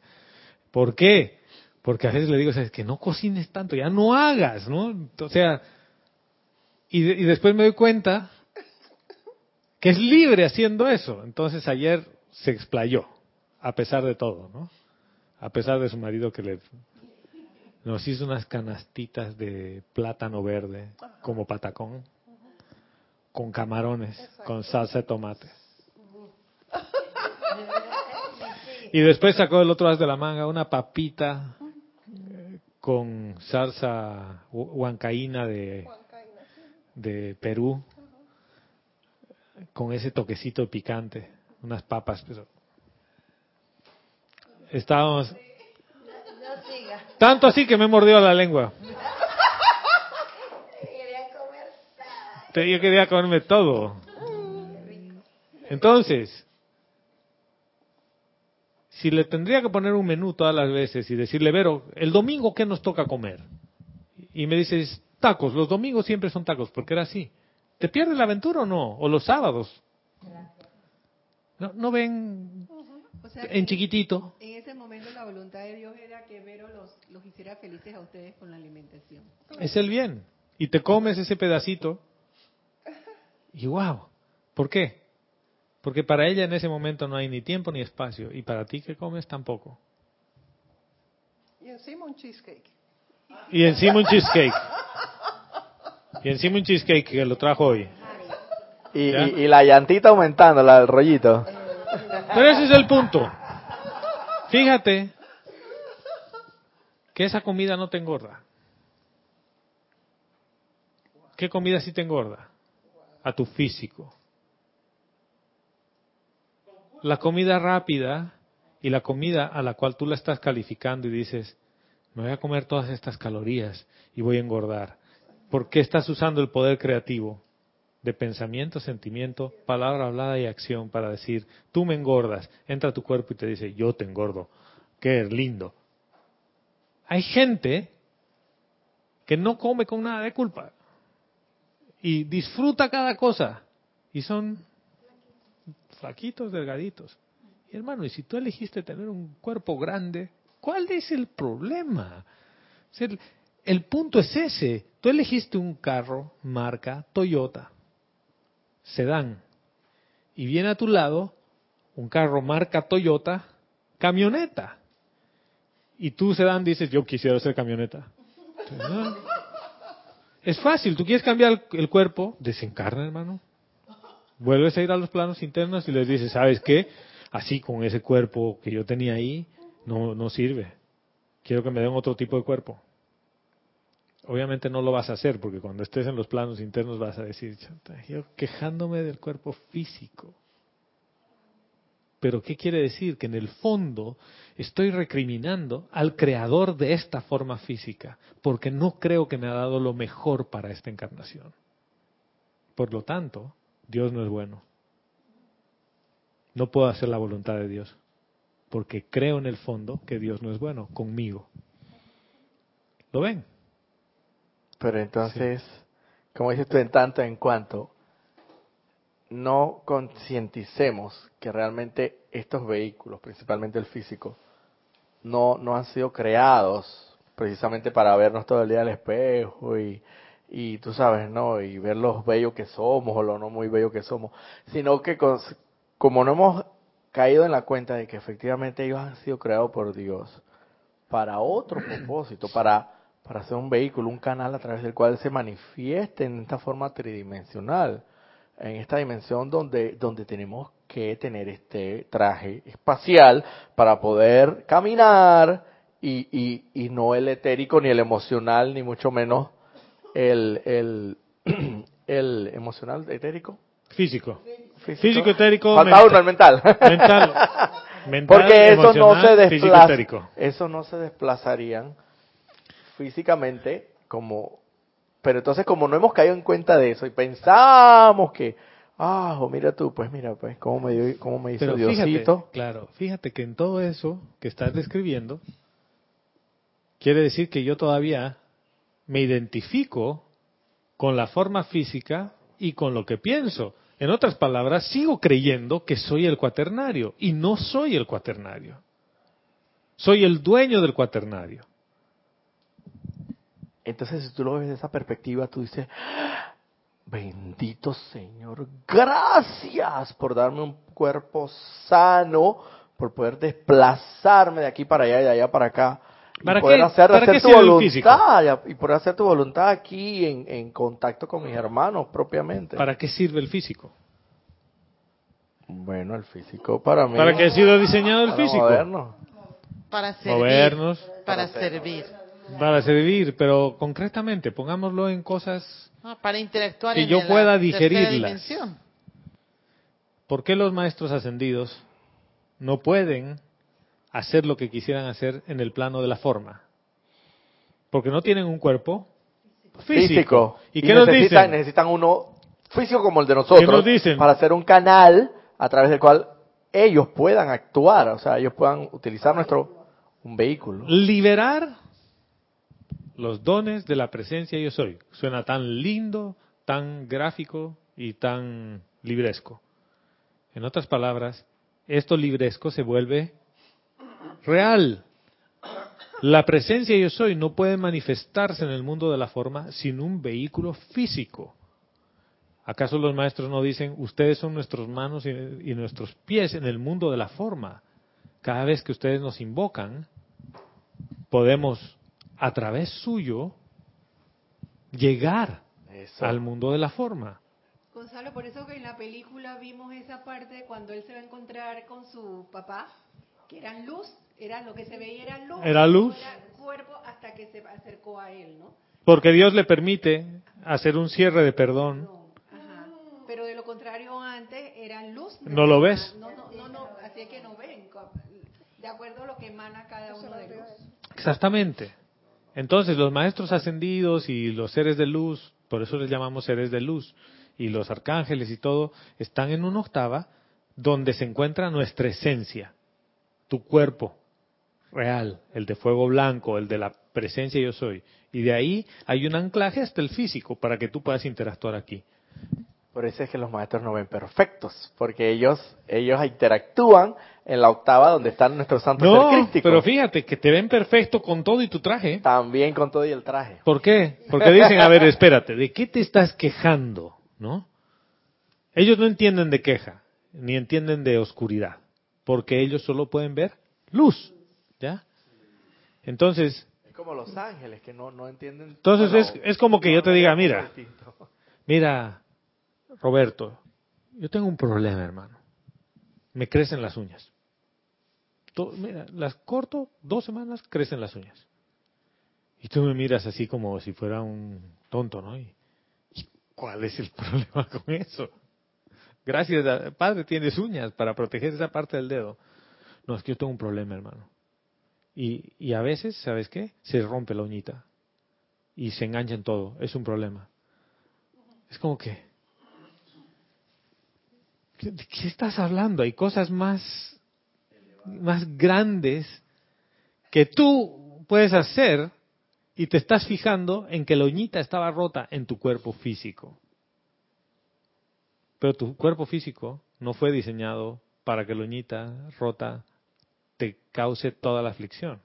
¿Por qué? Porque a veces le digo, es que no cocines tanto, ya no hagas, ¿no? O sea, y, y después me doy cuenta que es libre haciendo eso. Entonces ayer se explayó, a pesar de todo, ¿no? A pesar de su marido que le nos hizo unas canastitas de plátano verde como patacón, con camarones, con salsa de tomate. Y después sacó el otro as de la manga una papita eh, con salsa hu- huancaína de, de Perú, con ese toquecito picante, unas papas, pero estábamos tanto así que me mordió la lengua. Yo quería comerme todo. Entonces, si le tendría que poner un menú todas las veces y decirle, Vero, el domingo, ¿qué nos toca comer? Y me dices, tacos, los domingos siempre son tacos, porque era así. ¿Te pierdes la aventura o no? ¿O los sábados? ¿No, no ven O sea, en chiquitito? En ese momento la voluntad de Dios era que Vero los, los hiciera felices a ustedes con la alimentación. Es el bien. Y te comes ese pedacito. Y wow. ¿Por qué? Porque para ella en ese momento no hay ni tiempo ni espacio. Y para ti que comes tampoco. Y encima un cheesecake. Y encima un cheesecake. Y encima un cheesecake que lo trajo hoy. Y, y, y la llantita aumentando, la del rollito. Pero ese es el punto. Fíjate que esa comida no te engorda. ¿Qué comida sí te engorda? A tu físico. La comida rápida y la comida a la cual tú la estás calificando y dices, me voy a comer todas estas calorías y voy a engordar. ¿Por qué estás usando el poder creativo de pensamiento, sentimiento, palabra hablada y acción para decir, tú me engordas, entra a tu cuerpo y te dice, yo te engordo, qué lindo. Hay gente que no come con nada de culpa y disfruta cada cosa y son flaquitos, delgaditos. Y hermano, y si tú elegiste tener un cuerpo grande, ¿cuál es el problema? el, el punto es ese. Tú elegiste un carro marca Toyota, sedán, y viene a tu lado un carro marca Toyota, camioneta. Y tú, sedán, dices, yo quisiera ser camioneta. Es fácil, tú quieres cambiar el cuerpo, desencarna, hermano. Vuelves a ir a los planos internos y les dices, ¿sabes qué? Así con ese cuerpo que yo tenía ahí, no, no sirve. Quiero que me den otro tipo de cuerpo. Obviamente no lo vas a hacer porque cuando estés en los planos internos vas a decir, yo quejándome del cuerpo físico. Pero ¿qué quiere decir? Que en el fondo estoy recriminando al creador de esta forma física porque no creo que me ha dado lo mejor para esta encarnación. Por lo tanto, Dios no es bueno. No puedo hacer la voluntad de Dios porque creo en el fondo que Dios no es bueno conmigo. ¿Lo ven? Pero entonces, como dices tú, en tanto en cuanto no concienticemos que realmente estos vehículos, principalmente el físico, no, no han sido creados precisamente para vernos todo el día al espejo y, y tú sabes, ¿no? Y ver los bellos que somos o lo no muy bellos que somos, sino que como no hemos caído en la cuenta de que efectivamente ellos han sido creados por Dios para otro propósito, para para ser un vehículo, un canal a través del cual se manifieste en esta forma tridimensional, en esta dimensión donde, donde tenemos que tener este traje espacial para poder caminar y, y, y no el etérico ni el emocional, ni mucho menos el, el, el emocional etérico. Físico. Físico, etérico. Falta uno, el mental. Mental. mental Porque eso no se desplaza. Eso no se desplazarían físicamente como pero entonces como no hemos caído en cuenta de eso y pensamos que ah oh, mira tú pues mira pues cómo me dio, cómo me hizo Pero Diosito fíjate, claro, fíjate que en todo eso que estás describiendo quiere decir que yo todavía me identifico con la forma física y con lo que pienso. En otras palabras, sigo creyendo que soy el cuaternario y no soy el cuaternario. Soy el dueño del cuaternario. Entonces, si tú lo ves desde esa perspectiva, tú dices, bendito Señor, gracias por darme un cuerpo sano, por poder desplazarme de aquí para allá y de allá para acá. Y ¿Para poder qué- hacer, para hacer qué tu voluntad y poder hacer tu voluntad aquí en, en contacto con mis hermanos propiamente. ¿Para qué sirve el físico? Bueno, el físico para mí. ¿Para qué ha sido diseñado el para físico? movernos. Para servir. Movernos, Para servir. Para servir, pero concretamente, pongámoslo en cosas Ah, para interactuar Que en yo pueda digerirlas. dimensión. ¿Por qué los maestros ascendidos no pueden hacer lo que quisieran hacer en el plano de la forma? Porque no tienen un cuerpo físico. ¿Y, qué nos necesitan, dicen? necesitan uno físico como el de nosotros nos dicen? para hacer un canal a través del cual ellos puedan actuar, o sea, ellos puedan utilizar nuestro un vehículo. Liberar los dones de la presencia yo soy. Suena tan lindo, tan gráfico y tan libresco. En otras palabras, esto libresco se vuelve real. La presencia yo soy no puede manifestarse en el mundo de la forma sin un vehículo físico. ¿Acaso los maestros no dicen, ustedes son nuestras manos y, y nuestros pies en el mundo de la forma? Cada vez que ustedes nos invocan, podemos a través suyo llegar al mundo de la forma. Gonzalo, por eso que en la película vimos esa parte cuando él se va a encontrar con su papá, que eran luz, era lo que se veía era luz. Era luz. cuerpo hasta que se acercó a él, ¿no? Porque Dios le permite hacer un cierre de perdón. Ajá. Pero de lo contrario antes eran luz. ¿No lo ves? No, no, no, no, así es que no ven, de acuerdo a lo que emana cada uno de ellos. Exactamente. Entonces los maestros ascendidos y los seres de luz, por eso les llamamos seres de luz, y los arcángeles y todo, están en una octava donde se encuentra nuestra esencia, tu cuerpo real, el de fuego blanco, el de la presencia yo soy. Y de ahí hay un anclaje hasta el físico para que tú puedas interactuar aquí. Por eso es que los maestros no ven perfectos, porque ellos ellos interactúan en la octava donde están nuestros santos no, pero fíjate que te ven perfecto con todo y tu traje. También con todo y el traje. ¿Por qué? Porque dicen, a ver, espérate, ¿de qué te estás quejando? ¿No? Ellos no entienden de queja, ni entienden de oscuridad, porque ellos solo pueden ver luz, ¿ya? Entonces... Es como los ángeles que no, no entienden... Entonces es, es como que yo te diga, mira, mira, Roberto, yo tengo un problema, hermano. Me crecen las uñas. mira, las corto, dos semanas, crecen las uñas. Y tú me miras así como si fuera un tonto, ¿no? ¿Y, cuál es el problema con eso? Gracias, padre, tienes uñas para proteger esa parte del dedo. No, es que yo tengo un problema, hermano. Y, y a veces, ¿sabes qué? Se rompe la uñita. Y se engancha en todo. Es un problema. Es como que, ¿De qué estás hablando? Hay cosas más, más grandes que tú puedes hacer y te estás fijando en que la uñita estaba rota en tu cuerpo físico. Pero tu cuerpo físico no fue diseñado para que la uñita rota te cause toda la aflicción.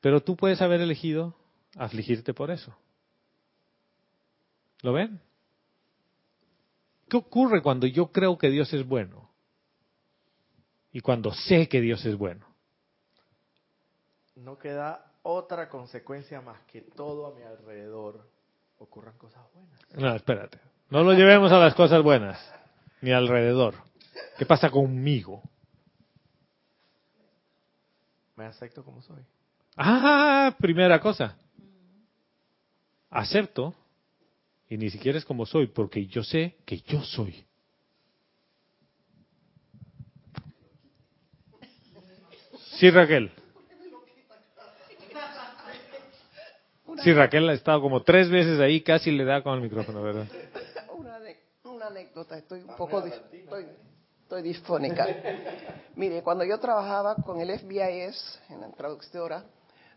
Pero tú puedes haber elegido afligirte por eso. ¿Lo ven? ¿Qué ocurre cuando yo creo que Dios es bueno? Y cuando sé que Dios es bueno. No queda otra consecuencia más que todo a mi alrededor ocurran cosas buenas. No, espérate. No lo llevemos a las cosas buenas, ni alrededor. ¿Qué pasa conmigo? Me acepto como soy. Ah, primera cosa. Acepto y ni siquiera es como soy, porque yo sé que yo soy. Sí, Raquel. Sí, Raquel ha estado como tres veces ahí, casi le da con el micrófono, ¿verdad? Una, anécdota, estoy un poco estoy, estoy disfónica. Mire, cuando yo trabajaba con el FBIS en la traductora,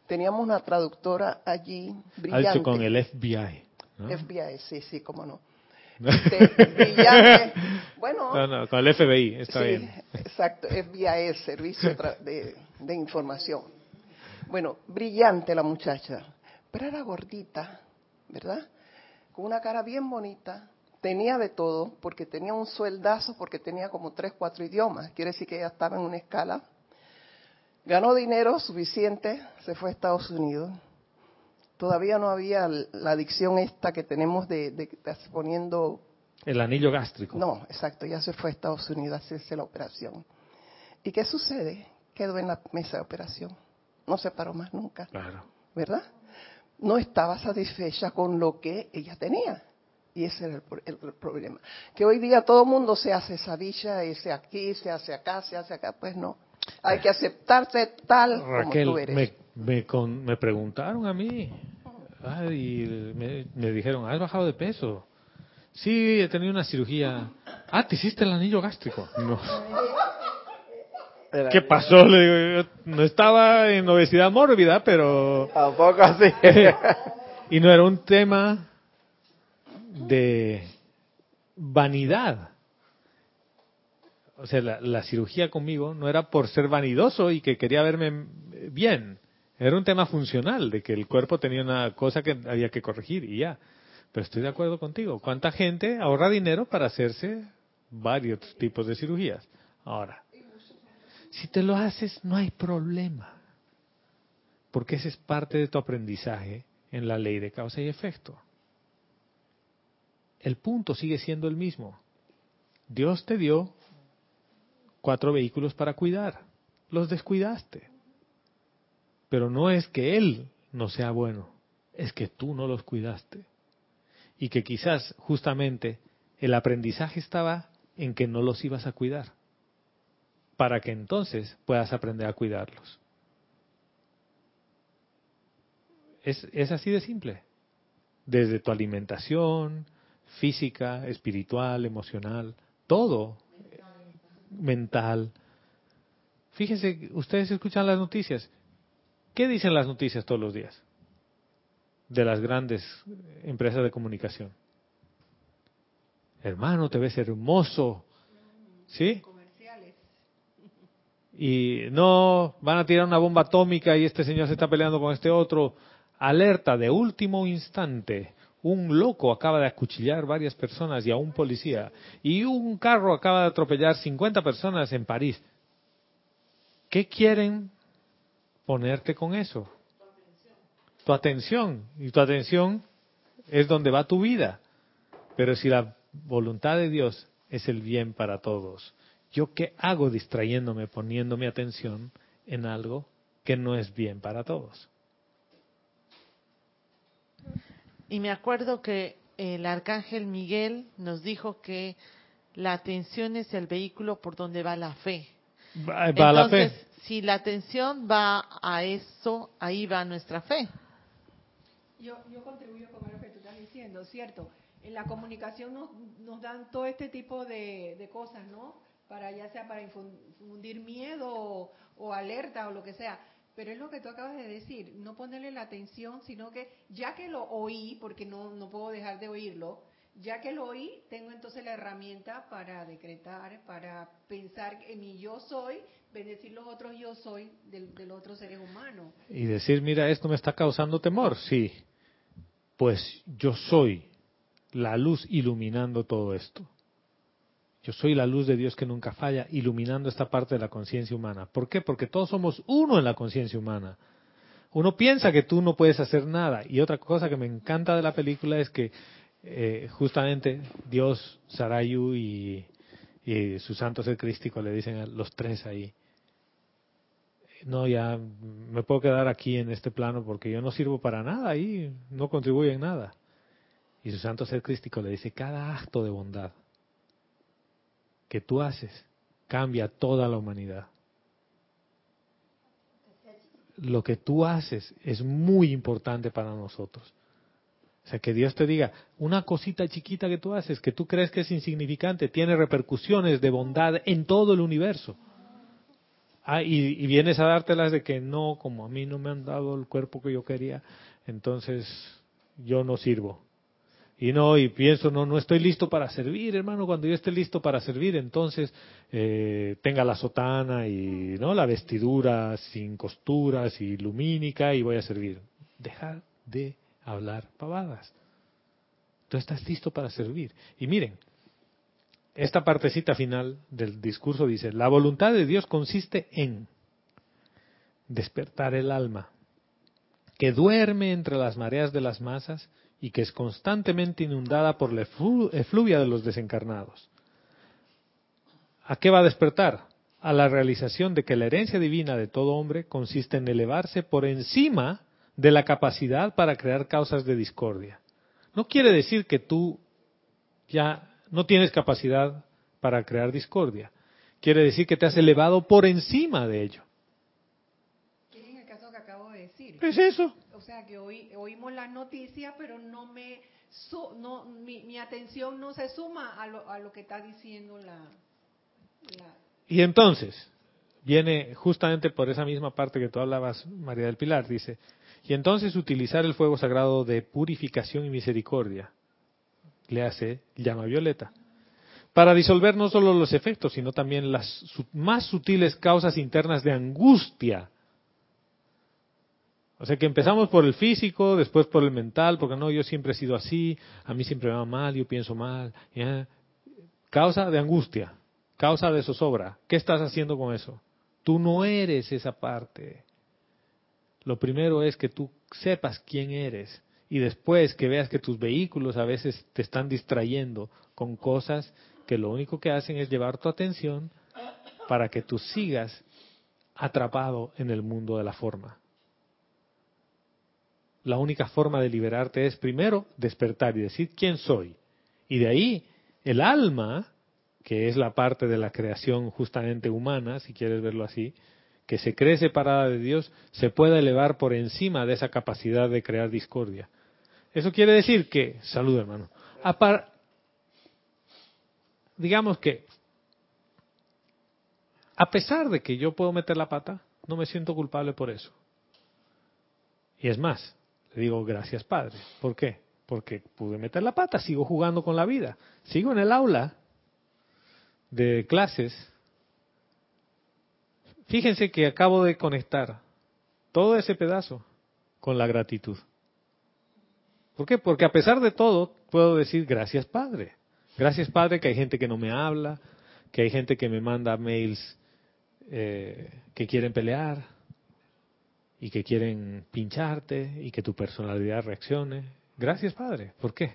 teníamos una traductora allí brillante. con el FBI. FBI, sí, sí, cómo no. Este, brillante. Bueno. con el FBI, está bien. Exacto, FBI, Servicio de, de Información. Bueno, brillante la muchacha, pero era gordita, ¿verdad? Con una cara bien bonita, tenía de todo, porque tenía un sueldazo, porque tenía como tres, cuatro idiomas. Quiere decir que ella estaba en una escala. Ganó dinero suficiente, se fue a Estados Unidos todavía no había la adicción esta que tenemos de, de, poniendo... El anillo gástrico. No, exacto, ya se fue a Estados Unidos a hacerse la operación. ¿Y qué sucede? Quedó en la mesa de operación. No se paró más nunca. Claro. ¿Verdad? No estaba satisfecha con lo que ella tenía. Y ese era el, problema. Que hoy día todo el mundo se hace esa villa, se aquí, se hace acá, se hace acá. Pues no. Hay que aceptarse tal como tú eres. Me, me preguntaron a mí y me, dijeron, ¿has bajado de peso? Sí, he tenido una cirugía. Ah, ¿te hiciste el anillo gástrico? No. ¿Qué pasó? Le digo, no estaba en obesidad mórbida, pero... Tampoco así. y no era un tema de vanidad. O sea, la, cirugía conmigo no era por ser vanidoso y que quería verme bien. Era un tema funcional, de que el cuerpo tenía una cosa que había que corregir y ya. Pero estoy de acuerdo contigo. ¿Cuánta gente ahorra dinero para hacerse varios tipos de cirugías? Ahora, si te lo haces, no hay problema. Porque ese es parte de tu aprendizaje en la ley de causa y efecto. el punto sigue siendo el mismo. Dios te dio cuatro vehículos para cuidar. Los descuidaste. Pero no es que Él no sea bueno, es que tú no los cuidaste. Y que quizás justamente el aprendizaje estaba en que no los ibas a cuidar, para que entonces puedas aprender a cuidarlos. Es, es así de simple. Desde tu alimentación, física, espiritual, emocional, todo, mental. Fíjense, ustedes escuchan las noticias. ¿Qué dicen las noticias todos los días? De las grandes empresas de comunicación. Hermano, te ves hermoso. ¿Sí? Y no, van a tirar una bomba atómica y este señor se está peleando con este otro. Alerta de último instante. Un loco acaba de acuchillar varias personas y a un policía. Y un carro acaba de atropellar 50 personas en París. ¿Qué quieren ponerte con eso? Tu atención. Y tu atención es donde va tu vida. Pero si la voluntad de Dios es el bien para todos, ¿yo qué hago distrayéndome, poniendo mi atención en algo que no es bien para todos? Y me acuerdo que el arcángel Miguel nos dijo que la atención es el vehículo por donde va la fe. Va, va la fe. Si la atención va a eso, ahí va nuestra fe. Yo, yo contribuyo con lo que tú estás diciendo, ¿cierto? En la comunicación nos, nos dan todo este tipo de, cosas, ¿no? Para ya sea para infundir miedo o, o alerta o lo que sea pero es lo que tú acabas de decir, no ponerle la atención, sino que ya que lo oí, porque no, no puedo dejar de oírlo, ya que lo oí, tengo entonces la herramienta para decretar, para pensar en mi yo soy, bendecir los otros yo soy del, otro seres humano. Y decir, mira, esto me está causando temor, sí. Pues yo soy la luz iluminando todo esto. Yo soy la luz de Dios que nunca falla, iluminando esta parte de la conciencia humana. ¿Por qué? Porque todos somos uno en la conciencia humana. Uno piensa que tú no puedes hacer nada. Y otra cosa que me encanta de la película es que eh, justamente Dios, Sarayu y, y su santo ser crístico le dicen a los tres ahí, no, ya me puedo quedar aquí en este plano porque yo no sirvo para nada y no contribuyo en nada. Y su santo ser crístico le dice, cada acto de bondad que tú haces cambia toda la humanidad. Lo que tú haces es muy importante para nosotros. O sea, que Dios te diga, una cosita chiquita que tú haces, que tú crees que es insignificante, tiene repercusiones de bondad en todo el universo. Ah, y, vienes a dártelas de que no, como a mí no me han dado el cuerpo que yo quería, entonces yo no sirvo. Y no, y pienso, no, no estoy listo para servir, hermano. Cuando yo esté listo para servir, entonces eh, tenga la sotana y no la vestidura sin costuras y lumínica y voy a servir. Dejar de hablar pavadas. Tú estás listo para servir. Y miren, esta partecita final del discurso dice, la voluntad de Dios consiste en despertar el alma, que duerme entre las mareas de las masas y que es constantemente inundada por la efluvia de los desencarnados. ¿A qué va a despertar? A la realización de que la herencia divina de todo hombre consiste en elevarse por encima de la capacidad para crear causas de discordia. No quiere decir que tú ya no tienes capacidad para crear discordia. Quiere decir que te has elevado por encima de ello. en el caso que acabo de decir? Es eso o sea, que oí, oímos la noticia, pero no me, no, mi, atención no se suma a lo, a lo que está diciendo la, la... Y entonces, viene justamente por esa misma parte que tú hablabas, María del Pilar, dice, y entonces utilizar el fuego sagrado de purificación y misericordia, le hace llama violeta, para disolver no solo los efectos, sino también las más sutiles causas internas de angustia o sea que empezamos por el físico, después por el mental, porque no, yo siempre he sido así, a mí siempre me va mal, yo pienso mal. Causa de angustia, causa de zozobra. ¿Qué estás haciendo con eso? Tú no eres esa parte. Lo primero es que tú sepas quién eres y después que veas que tus vehículos a veces te están distrayendo con cosas que lo único que hacen es llevar tu atención para que tú sigas atrapado en el mundo de la forma. La única forma de liberarte es primero despertar y decir quién soy. Y de ahí el alma, que es la parte de la creación justamente humana, si quieres verlo así, que se cree separada de Dios, se puede elevar por encima de esa capacidad de crear discordia. Eso quiere decir que, salud hermano, digamos que a pesar de que yo puedo meter la pata, no me siento culpable por eso. Y es más, le digo gracias Padre. ¿Por qué? Porque pude meter la pata, sigo jugando con la vida, sigo en el aula de clases. Fíjense que acabo de conectar todo ese pedazo con la gratitud. ¿Por qué? Porque a pesar de todo, puedo decir gracias Padre. Gracias Padre que hay gente que no me habla, que hay gente que me manda mails eh, que quieren pelear y que quieren pincharte y que tu personalidad reaccione. Gracias, Padre. ¿Por qué?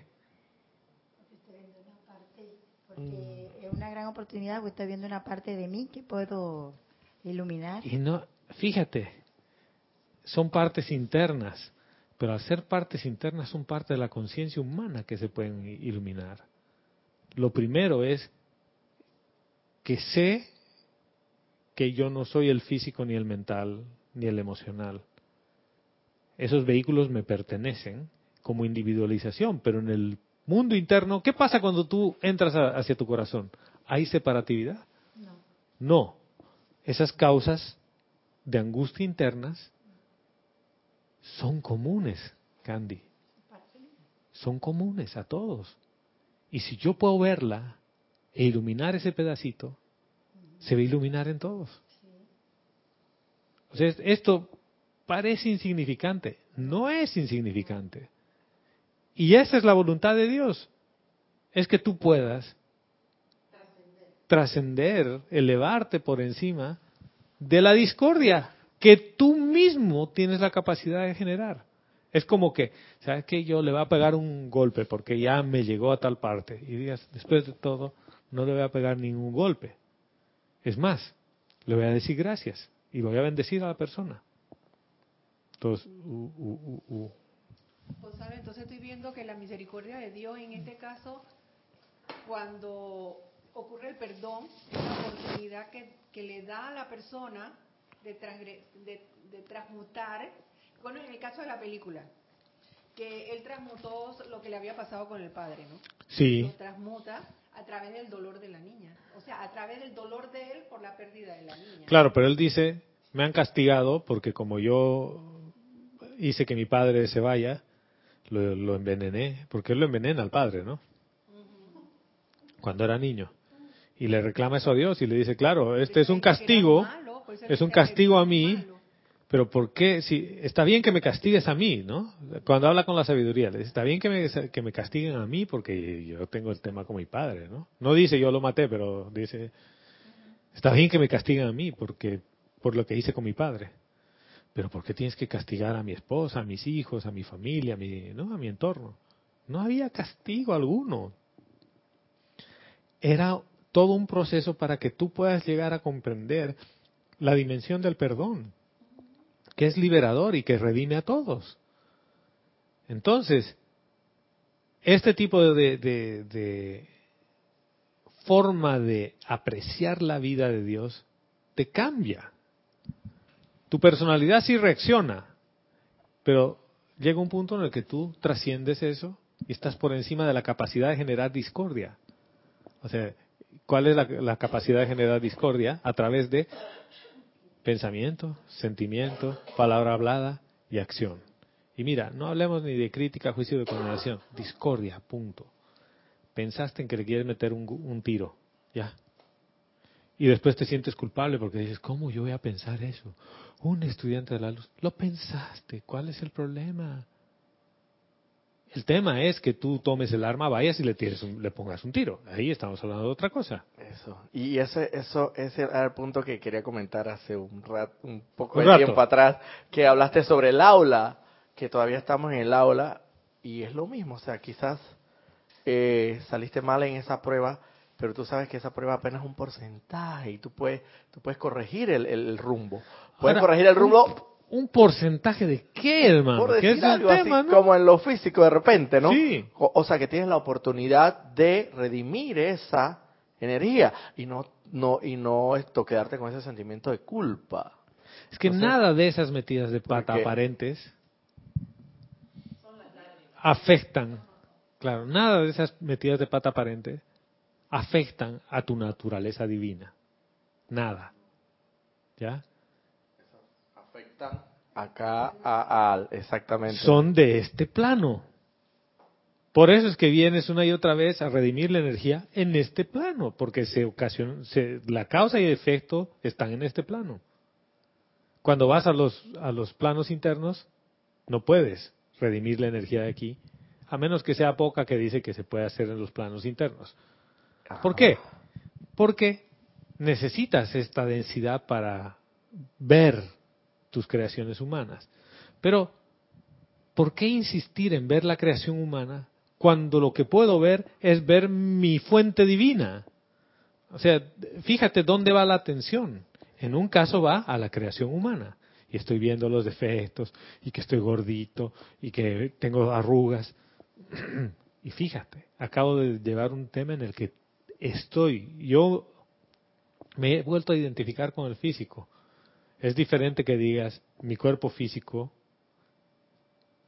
Porque es una gran oportunidad, porque estoy viendo una parte de mí que puedo iluminar. Y no, fíjate, son partes internas, pero al ser partes internas son parte de la conciencia humana que se pueden iluminar. Lo primero es que sé que yo no soy el físico ni el mental ni el emocional. Esos vehículos me pertenecen como individualización, pero en el mundo interno, ¿qué pasa cuando tú entras hacia tu corazón? ¿Hay separatividad? No. No. Esas causas de angustia internas son comunes, Candy. Son comunes a todos. Y si yo puedo verla e iluminar ese pedacito, se va a iluminar en todos. O sea, esto parece insignificante, no es insignificante. Y esa es la voluntad de Dios, es que tú puedas trascender, elevarte por encima de la discordia que tú mismo tienes la capacidad de generar. Es como que, ¿sabes qué? Yo le voy a pegar un golpe porque ya me llegó a tal parte. Y digas, después de todo, no le voy a pegar ningún golpe. Es más, le voy a decir gracias y voy a bendecir a la persona. Entonces, pues, entonces estoy viendo que la misericordia de Dios en este caso, cuando ocurre el perdón, es la oportunidad que, que le da a la persona de, de, de transmutar. Bueno, en el caso de la película, que él transmutó lo que le había pasado con el padre, ¿no? Sí. Lo transmuta a través del dolor de la niña. O sea, a través del dolor de él por la pérdida de la niña. Claro, pero él dice, me han castigado porque como yo hice que mi padre se vaya, lo, envenené, porque él lo envenena al padre, ¿no? Cuando era niño. Y le reclama eso a Dios y le dice, claro, este es un castigo, es un castigo a mí pero ¿por qué? Si, está bien que me castigues a mí, ¿no? Cuando habla con la sabiduría, le dice, está bien que me, que me castiguen a mí porque yo tengo el tema con mi padre, ¿no? No dice yo lo maté, pero dice, está bien que me castiguen a mí porque por lo que hice con mi padre. Pero ¿por qué tienes que castigar a mi esposa, a mis hijos, a mi familia, a mi, ¿no? a mi entorno? No había castigo alguno. Era todo un proceso para que tú puedas llegar a comprender la dimensión del perdón que es liberador y que redime a todos. Entonces, este tipo de, de, forma de apreciar la vida de Dios te cambia. Tu personalidad sí reacciona, pero llega un punto en el que tú trasciendes eso y estás por encima de la capacidad de generar discordia. O sea, ¿cuál es la capacidad de generar discordia? A través de pensamiento, sentimiento, palabra hablada y acción. Y mira, no hablemos ni de crítica, juicio de condenación, discordia, punto. Pensaste en que le quieres meter un, tiro, ya. Y después te sientes culpable porque dices, ¿cómo yo voy a pensar eso? Un estudiante de la luz, lo pensaste, ¿cuál es el problema? El tema es que tú tomes el arma, vayas y le, tires le pongas un tiro. Ahí estamos hablando de otra cosa. Eso. Y ese, eso, ese era el punto que quería comentar hace un, rato, un poco de tiempo atrás, que hablaste sobre el aula, que todavía estamos en el aula y es lo mismo, o sea, quizás eh, saliste mal en esa prueba, pero tú sabes que esa prueba apenas es un porcentaje y tú puedes, tú puedes corregir el, el rumbo. Puedes corregir el rumbo. Un, porcentaje de qué, hermano? Por decir algo así, como en lo físico de repente, ¿no? Sí. O, sea, que tienes la oportunidad de redimir esa energía y no, no, y no esto, quedarte con ese sentimiento de culpa. Es que nada de esas metidas de pata aparentes afectan, claro, nada de esas metidas de pata aparentes afectan a tu naturaleza divina. Nada. ¿Ya? Acá a, exactamente. Son de este plano. Por eso es que vienes una y otra vez a redimir la energía en este plano, porque se ocasiona, la causa y el efecto están en este plano. Cuando vas a los, a los planos internos, no puedes redimir la energía de aquí, a menos que sea poca que dice que se puede hacer en los planos internos. ¿Por qué? Porque necesitas esta densidad para ver tus creaciones humanas. Pero, ¿por qué insistir en ver la creación humana cuando lo que puedo ver es ver mi fuente divina? O sea, fíjate dónde va la atención. En un caso va a la creación humana y estoy viendo los defectos y que estoy gordito y que tengo arrugas. y fíjate, acabo de llevar un tema en el que estoy, yo me he vuelto a identificar con el físico. Es diferente que digas, mi cuerpo físico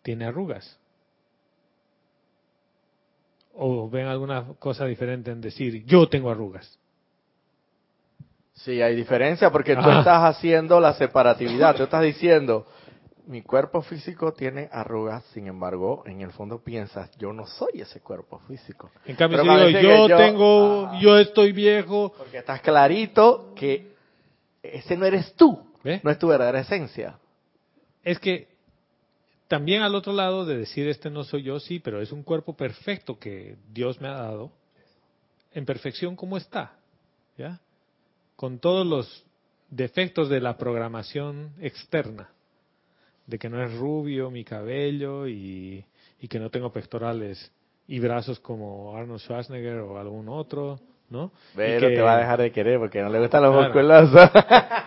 tiene arrugas. O ven alguna cosa diferente en decir, yo tengo arrugas. Sí, hay diferencia porque tú estás haciendo la separatividad. Tú estás diciendo, mi cuerpo físico tiene arrugas, sin embargo, en el fondo piensas, yo no soy ese cuerpo físico. En cambio, si digo, yo, tengo, ah, yo estoy viejo. Porque estás clarito que ese no eres tú, no es tu verdadera esencia. Es que también al otro lado de decir este no soy yo, sí, pero es un cuerpo perfecto que Dios me ha dado, en perfección como está, ¿ya? Con todos los defectos de la programación externa de que no es rubio mi cabello y, que no tengo pectorales y brazos como Arnold Schwarzenegger o algún otro, ¿no? Pero te va a dejar de querer porque no le gustan los musculosos.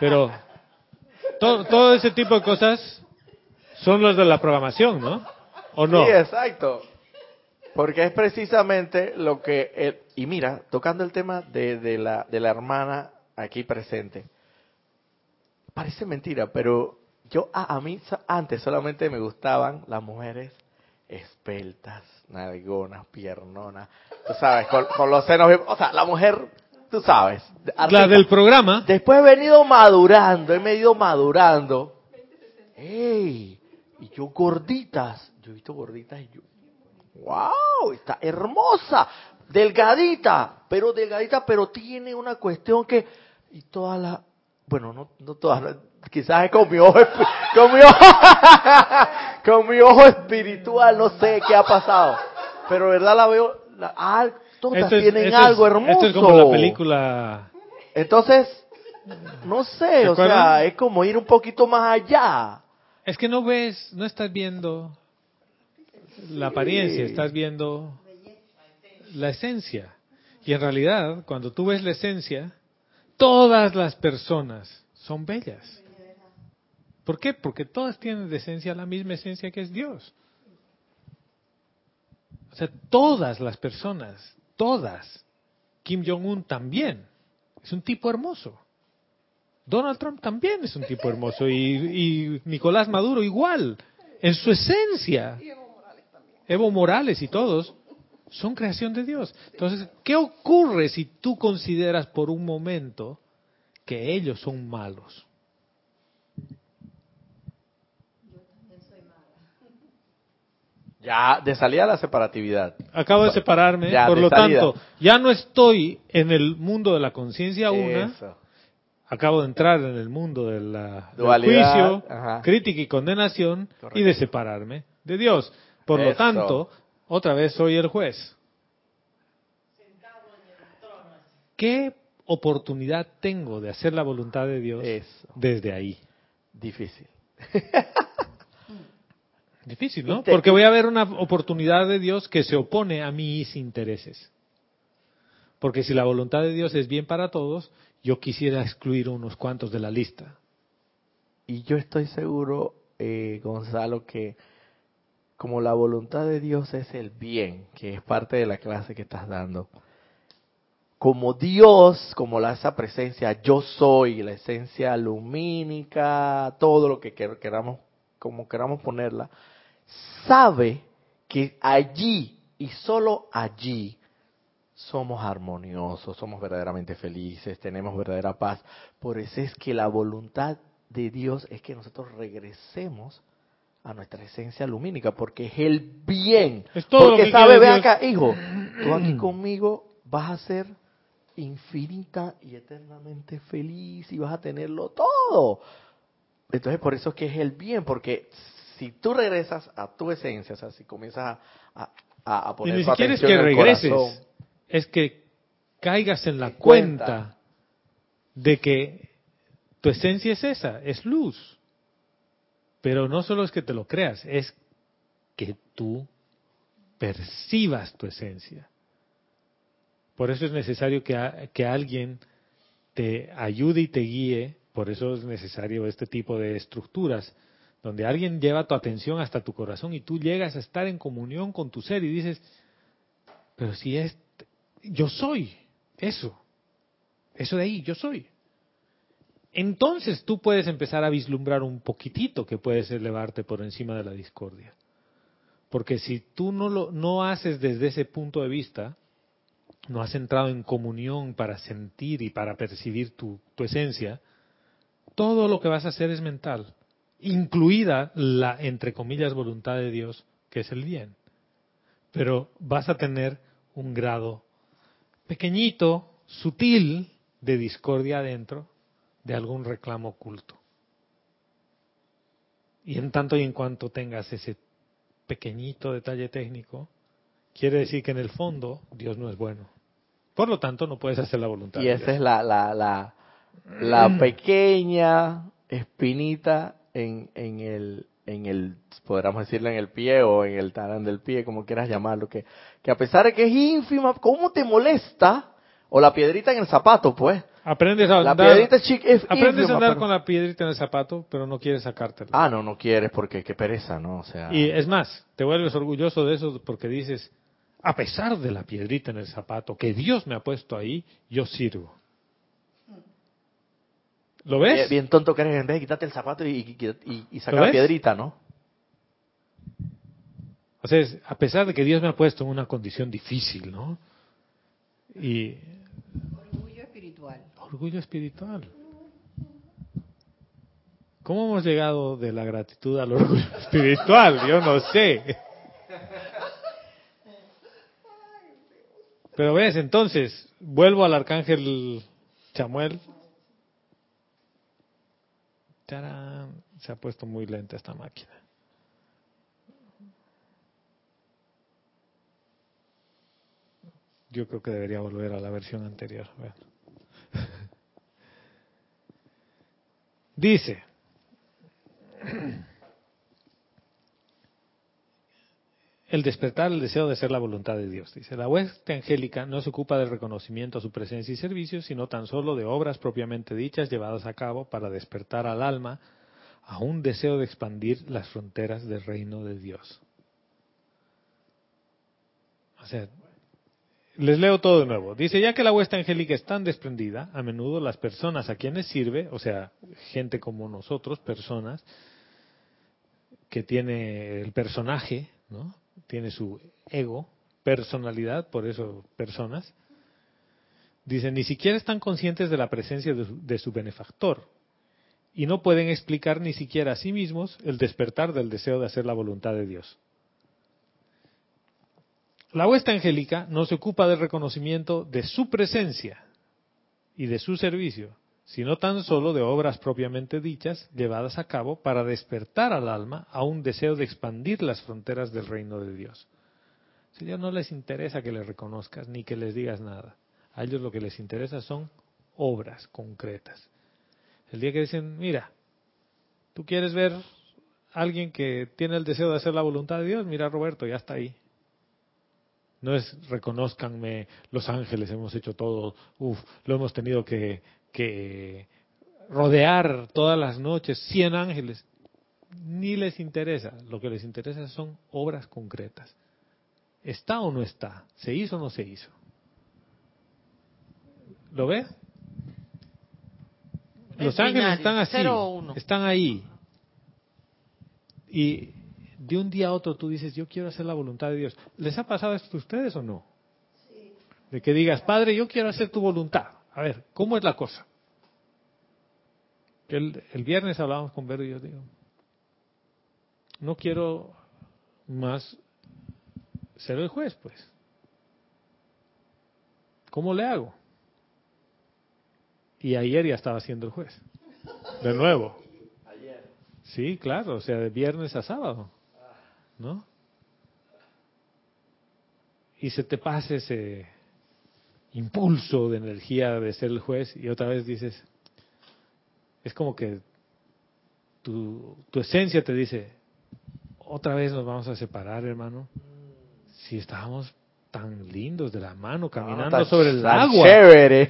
Pero todo, todo ese tipo de cosas son los de la programación, ¿no? ¿O no? Sí, exacto. Porque es precisamente lo que... y mira, tocando el tema de, de, la, de la hermana aquí presente. Parece mentira, pero yo a, mí antes solamente me gustaban las mujeres espeltas, nargonas, piernonas, tú sabes, con, los senos, o sea, la mujer, tú sabes. La del programa. Después he venido madurando, he venido madurando. ¡Ey! Y yo gorditas, yo he visto gorditas y yo, ¡wow! Está hermosa, delgadita, pero delgadita, pero tiene una cuestión que, y todas las, bueno, no, no todas, quizás es con mi ojo, con mi ojo, con mi ojo espiritual, no sé qué ha pasado, pero verdad la veo, ah, todas tienen algo hermoso. Esto es como la película. Entonces, no sé, o sea, es como ir un poquito más allá. Es que no ves, no estás viendo la apariencia, estás viendo la esencia. Y en realidad, cuando tú ves la esencia, todas las personas son bellas. ¿Por qué? Porque todas tienen de esencia la misma esencia que es Dios. O sea, todas las personas, todas. Kim Jong-un también. Es un tipo hermoso. Donald Trump también es un tipo hermoso. Y, Nicolás Maduro igual. En su esencia. Evo Morales también. Evo Morales y todos son creación de Dios. Entonces, ¿qué ocurre si tú consideras por un momento que ellos son malos? Ya, de salida la separatividad. Acabo de separarme, por lo tanto, ya no estoy en el mundo de la conciencia una. Acabo de entrar en el mundo de la, del juicio, crítica y condenación y de separarme de Dios. Por lo tanto, otra vez soy el juez. ¿Qué oportunidad tengo de hacer la voluntad de Dios desde ahí? Difícil. Difícil, ¿no? Porque voy a ver una oportunidad de Dios que se opone a mis intereses. Porque si la voluntad de Dios es bien para todos, yo quisiera excluir unos cuantos de la lista. Y yo estoy seguro, eh, Gonzalo, que como la voluntad de Dios es el bien, que es parte de la clase que estás dando, como Dios, como la, esa presencia, yo soy, la esencia lumínica, todo lo que queramos, como queramos ponerla, sabe que allí y solo allí somos armoniosos, somos verdaderamente felices, tenemos verdadera paz. Por eso es que la voluntad de Dios es que nosotros regresemos a nuestra esencia lumínica, porque es el bien. Es todo porque sabe, ve acá, hijo, tú aquí conmigo vas a ser infinita y eternamente feliz y vas a tenerlo todo. Entonces por eso es que es el bien, porque si tú regresas a tu esencia, o sea, si comienzas a, a, a Y poner ni tu siquiera es que en el regreses, corazón, es que caigas en la cuenta. de que tu esencia es esa, es luz. Pero no solo es que te lo creas, es que tú percibas tu esencia. Por eso es necesario que, a- que alguien te ayude y te guíe, por eso es necesario este tipo de estructuras, donde alguien lleva tu atención hasta tu corazón y tú llegas a estar en comunión con tu ser y dices, pero si es, yo soy eso, eso de ahí, yo soy. Entonces tú puedes empezar a vislumbrar un poquitito que puedes elevarte por encima de la discordia. Porque si tú no lo no haces desde ese punto de vista, no has entrado en comunión para sentir y para percibir tu, tu esencia, todo lo que vas a hacer es mental, incluida la, entre comillas, voluntad de Dios, que es el bien. Pero vas a tener un grado pequeñito, sutil, de discordia adentro de algún reclamo oculto. Y en tanto y en cuanto tengas ese pequeñito detalle técnico, quiere decir que en el fondo Dios no es bueno. Por lo tanto, no puedes hacer la voluntad Y de esa Dios. es la, la, la, la pequeña espinita en, en el, en el, podríamos decirlo en el pie o en el talán del pie, como quieras llamarlo, que, que a pesar de que es ínfima, ¿cómo te molesta? O la piedrita en el zapato, pues. Aprendes a La andar, piedrita es chica, es aprendes a andar pero- con la piedrita en el zapato, pero no quieres sacártela. Ah, no, no quieres porque qué pereza, ¿no? O sea, Y es más, te vuelves orgulloso de eso porque dices, a pesar de la piedrita en el zapato que Dios me ha puesto ahí, yo sirvo. ¿Lo ves? bien, bien tonto que eres en vez de quitarte el zapato y, y, y- y sacar ¿Lo la piedrita, ¿no? O sea, a pesar de que Dios me ha puesto en una condición difícil, ¿no? Y Orgullo espiritual. orgullo espiritual. ¿Cómo hemos llegado de la gratitud al orgullo espiritual? Yo no sé. Pero ves, entonces, vuelvo al arcángel Chamuel. Se ha puesto muy lenta esta máquina. Yo creo que debería volver a la versión anterior. ver. Dice, el despertar el deseo de ser la voluntad de Dios. Dice, la hueste angélica no se ocupa del reconocimiento a su presencia y servicio, sino tan solo de obras propiamente dichas llevadas a cabo para despertar al alma a un deseo de expandir las fronteras del reino de Dios. O sea, les leo todo de nuevo. Dice, ya que la huesta angélica es tan desprendida, a menudo las personas a quienes sirve, o sea, gente como nosotros, personas, que tiene el personaje, ¿no? Tiene su ego, personalidad, por eso personas. Dice, ni siquiera están conscientes de la presencia de su, de su benefactor y no pueden explicar ni siquiera a sí mismos el despertar del deseo de hacer la voluntad de Dios. La huesta angélica no se ocupa del reconocimiento de su presencia y de su servicio, sino tan solo de obras propiamente dichas llevadas a cabo para despertar al alma a un deseo de expandir las fronteras del reino de Dios. A ellos no les interesa que les reconozcas ni que les digas nada. A ellos lo que les interesa son obras concretas. El día que dicen, mira, tú quieres ver alguien que tiene el deseo de hacer la voluntad de Dios, mira Roberto, ya está ahí. No es reconozcanme, los ángeles hemos hecho todo, uff, lo hemos tenido que, que rodear todas las noches, 100 ángeles. Ni les interesa, lo que les interesa son obras concretas. ¿Está o no está? ¿Se hizo o no se hizo? ¿Lo ve? Los ángeles están así, están ahí. Y de un día a otro tú dices, yo quiero hacer la voluntad de Dios. ¿Les ha pasado esto a ustedes o no? De que digas, Padre, yo quiero hacer tu voluntad. A ver, ¿cómo es la cosa? El, el viernes hablábamos con Vero y yo digo, no quiero más ser el juez, pues. ¿Cómo le hago? Y ayer ya estaba siendo el juez. De nuevo. Sí, claro, o sea, de viernes a sábado. ¿No? Y se te pasa ese impulso de energía de ser el juez y otra vez dices, es como que tu, tu esencia te dice, otra vez nos vamos a separar, hermano. Si estábamos tan lindos de la mano caminando sobre el agua.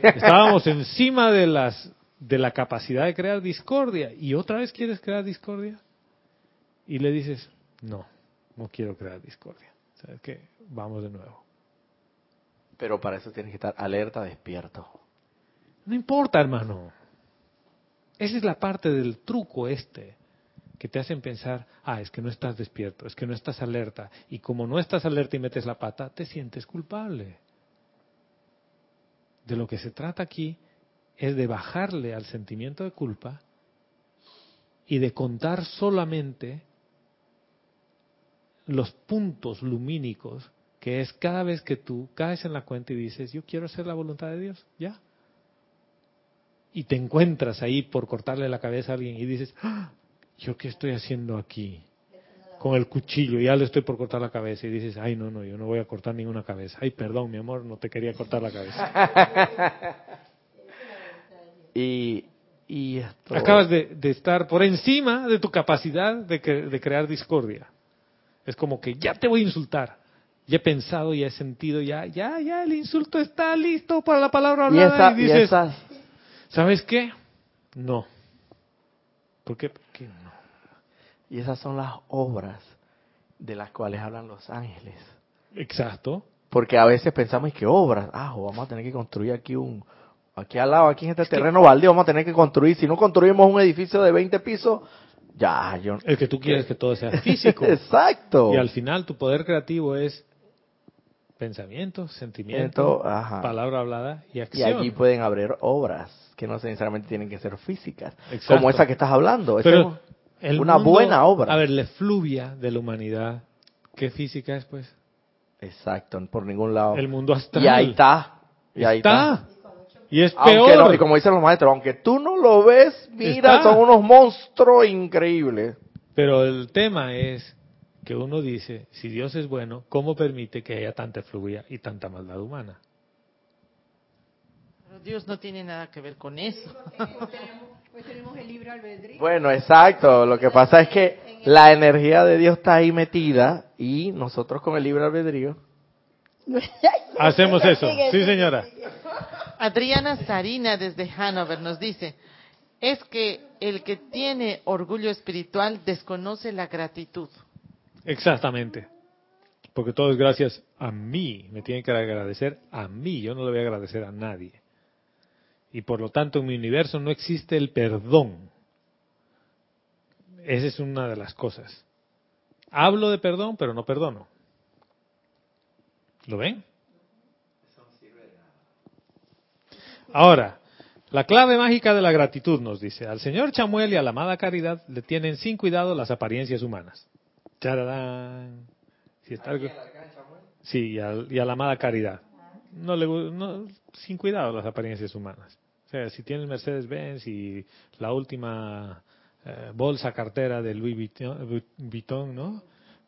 Estábamos encima de las de la capacidad de crear discordia y otra vez quieres crear discordia y le dices, "No, no quiero crear discordia." ¿Sabes qué? Vamos de nuevo. Pero para eso tienes que estar alerta, despierto. No importa, hermano. Esa es la parte del truco este que te hacen pensar, ah, es que no estás despierto, es que no estás alerta, y como no estás alerta y metes la pata, te sientes culpable. De lo que se trata aquí es de bajarle al sentimiento de culpa y de contar solamente los puntos lumínicos que es cada vez que tú caes en la cuenta y dices, yo quiero hacer la voluntad de Dios, ya. Y te encuentras ahí por cortarle la cabeza a alguien y dices, ¡Ah! ¿yo qué estoy haciendo aquí? Con el cuchillo, ya le estoy por cortar la cabeza y dices, ay, no, no, yo no voy a cortar ninguna cabeza. Ay, perdón, mi amor, no te quería cortar la cabeza. y, y Acabas de, estar por encima de tu capacidad de, de crear discordia. Es como que ya te voy a insultar. Ya he pensado, ya he sentido, ya, ya, ya, el insulto está listo para la palabra hablada. Y, dices, ¿sabes qué? No. ¿Por qué? no? Y esas son las obras de las cuales hablan los ángeles. Exacto. Porque a veces pensamos que obras, ah, vamos a tener que construir aquí un, aquí al lado, aquí en este terreno baldío, vamos a tener que construir. Si no construimos un edificio de 20 pisos, ya, yo. El que tú quieres que todo sea físico. Exacto. Y al final tu poder creativo es pensamiento, sentimiento, palabra hablada y acción. Y allí pueden haber obras que no necesariamente tienen que ser físicas, como esa que estás hablando. Pero es una buena obra. A ver, la efluvia de la humanidad, ¿qué física es, pues? Exacto, por ningún lado. El mundo astral. Y ahí está. Y ahí está. Y es peor. y como dicen los maestros, aunque tú no lo ves, mira, son unos monstruos increíbles. Pero el tema es que uno dice, si Dios es bueno, ¿cómo permite que haya tanta efluvia y tanta maldad humana? Dios no tiene nada que ver con eso. Pues tenemos el libre albedrío. Bueno, exacto. Lo que pasa es que la energía de Dios está ahí metida y nosotros con el libre albedrío. Hacemos eso. Sí, señora. Adriana Sarina desde Hanover nos dice, es que el que tiene orgullo espiritual desconoce la gratitud. Exactamente. Porque todo es gracias a mí. Me tienen que agradecer a mí. Yo no le voy a agradecer a nadie. Y por lo tanto en mi universo no existe el perdón. Esa es una de las cosas. Hablo de perdón, pero no perdono. ¿Lo ven? Ahora, la clave mágica de la gratitud nos dice, al señor Chamuel y a la amada Caridad le tienen sin cuidado las apariencias humanas. ¡Chararán! Sí, y a, la amada Caridad. No le, no, sin cuidado las apariencias humanas. O sea, si tienes Mercedes-Benz y la última eh, bolsa cartera de Louis Vuitton, ¿no?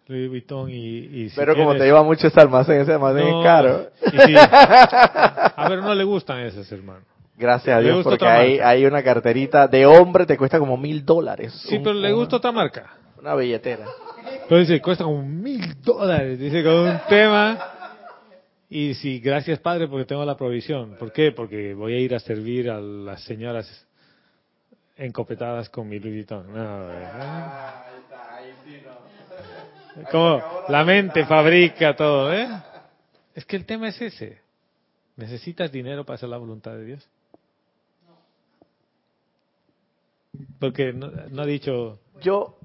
Louis Vuitton y... Pero como te lleva mucho ese almacén, ese almacén es caro. a ver, no le gustan esas, hermano. Gracias a Dios, porque hay, hay, una carterita de hombre, te cuesta como mil dólares. Sí, pero le gusta otra marca. Una billetera. Pero dice, cuesta como mil dólares, dice, con un tema. Y sí, gracias Padre porque tengo la provisión. ¿Por qué? Porque voy a ir a servir a las señoras encopetadas con mi Louis Vuitton. No, ¿verdad? Como la mente fabrica todo, ¿eh? Es que el tema es ese. ¿Necesitas dinero para hacer la voluntad de Dios? Porque no, no ha dicho... Yo,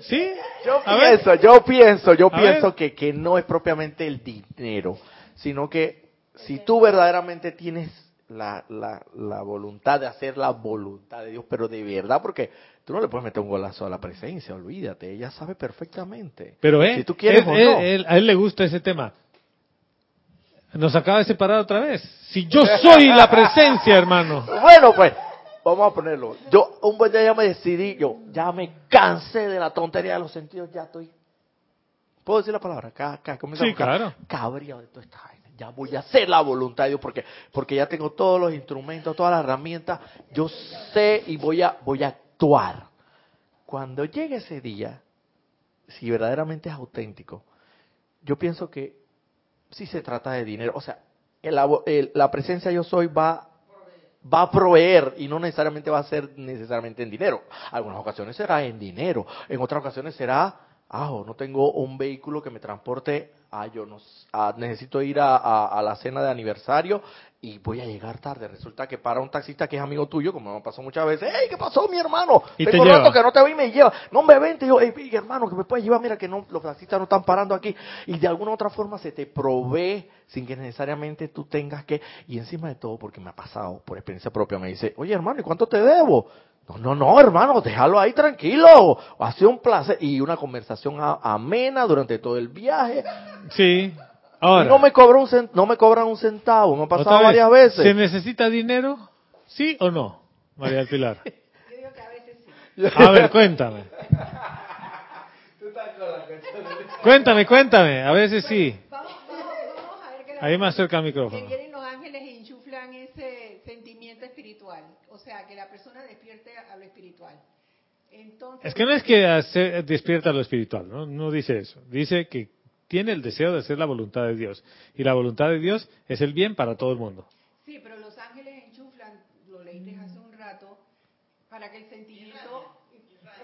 ¿Sí? yo A ver. pienso, yo pienso, yo A pienso que, que no es propiamente el dinero, sino que si tú verdaderamente tienes la, la, la voluntad de hacer la voluntad de Dios, pero de verdad, porque tú no le puedes meter un golazo a la presencia, olvídate, ella sabe perfectamente. Pero eh, si tú quieres él- o él- no. él- a él le gusta ese tema. Nos acaba de separar otra vez. Si yo soy la presencia, hermano. Bueno, pues, vamos a ponerlo. Yo un buen día ya me decidí, yo ya me cansé de la tontería de los sentidos, ya estoy. ¿Puedo decir la palabra? Acá, acá, Sí, claro. Cabreado de toda esta vaina. Ya voy a hacer la voluntad de Dios porque, porque ya tengo todos los instrumentos, todas las herramientas. Yo sé y voy a, voy a actuar. Cuando llegue ese día, si verdaderamente es auténtico, yo pienso que si se trata de dinero, o sea, el- la presencia yo soy va va a proveer y no necesariamente va a ser necesariamente en dinero. Algunas ocasiones será en dinero, en otras ocasiones será, ah, no tengo un vehículo que me transporte, ah, yo no, ah, necesito ir a, a- a la cena de aniversario y voy a llegar tarde. Resulta que para un taxista que es amigo tuyo, como me pasó muchas veces, hey, ¿qué pasó, mi hermano? Y te Tengo rato que no te voy y me lleva. No me vente, yo, hey, hey, hermano, que me puedes llevar, mira que no, los taxistas no están parando aquí. Y de alguna otra forma se te provee sin que necesariamente tú tengas que, y encima de todo, porque me ha pasado por experiencia propia, me dice, oye hermano, ¿y cuánto te debo? No, no, no, hermano, déjalo ahí tranquilo. Ha sido un placer. Y una conversación a- amena durante todo el viaje. Sí. Y Ahora, no me cobran un cen- no me cobran un centavo. Me ha pasado vez, varias veces. ¿Se necesita dinero? ¿Sí o no, María del Pilar? A ver, cuéntame. Cuéntame, cuéntame. A veces sí. Vamos, vamos, vamos a ver que la- Ahí más cerca que micrófono. vienen los ángeles e enchuflan ese sentimiento espiritual. O sea, que la persona despierte a lo espiritual. Entonces, Es que no es que hace- despierta lo espiritual, ¿no? No dice eso. Dice que tiene el deseo de hacer la voluntad de Dios. Y la voluntad de Dios es el bien para todo el mundo. Sí, pero los ángeles enchuflan, lo leíste hace un rato, para que el sentimiento...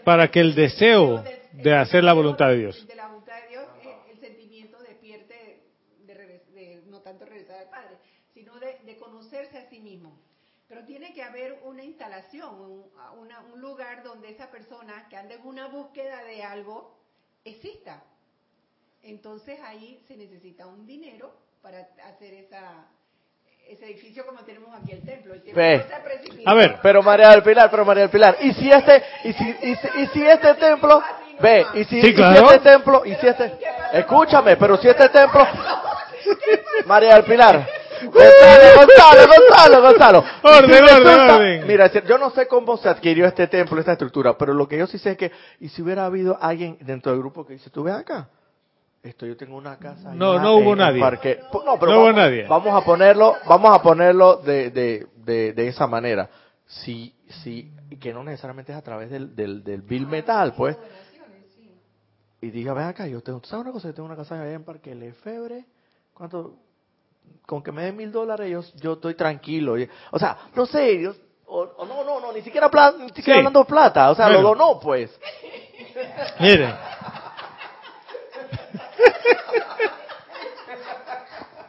Para que el deseo de hacer la voluntad de Dios. De la voluntad de Dios, eh, el sentimiento despierte de, regres- de no tanto regresar al Padre, sino de, de conocerse a sí mismo. Pero tiene que haber una un, una- un lugar donde esa persona que anda en una búsqueda de algo exista. Entonces ahí se necesita un dinero para hacer esa, ese edificio como tenemos aquí el templo. El templo Ve. no se precipita. A ver, Pero María del Pilar, pero María del Pilar, y si este, y si, y si, y si este templo, ve, y si, Sí, y si este templo, y si este, escúchame, pero si este templo, María del Pilar, Gonzalo, Gonzalo, Gonzalo, Gonzalo. Orden, si orden, resulta- orden. Mira, yo no sé cómo se adquirió este templo, esta estructura, pero lo que yo sí sé es que, y si hubiera habido alguien dentro del grupo que dice, tú ves acá, esto yo tengo una casa. No, allá no hubo en- nadie. Parque- No, pero No hubo vamos, nadie. vamos a ponerlo, vamos a ponerlo de, de, de, de esa manera. Si, si, que no necesariamente es a través del, del, del bill metal, pues. Y diga, ven acá, yo tengo, ¿tú ¿sabes una cosa? Yo tengo una casa allá en Parque Lefebre. ¿Cuánto? Con que me den mil dólares, yo, yo estoy tranquilo. O sea, no sé, yo- o, o no, no, no, ni siquiera, pla- ni siquiera Sí. hablando de plata. O sea, lo donó, pues. Miren.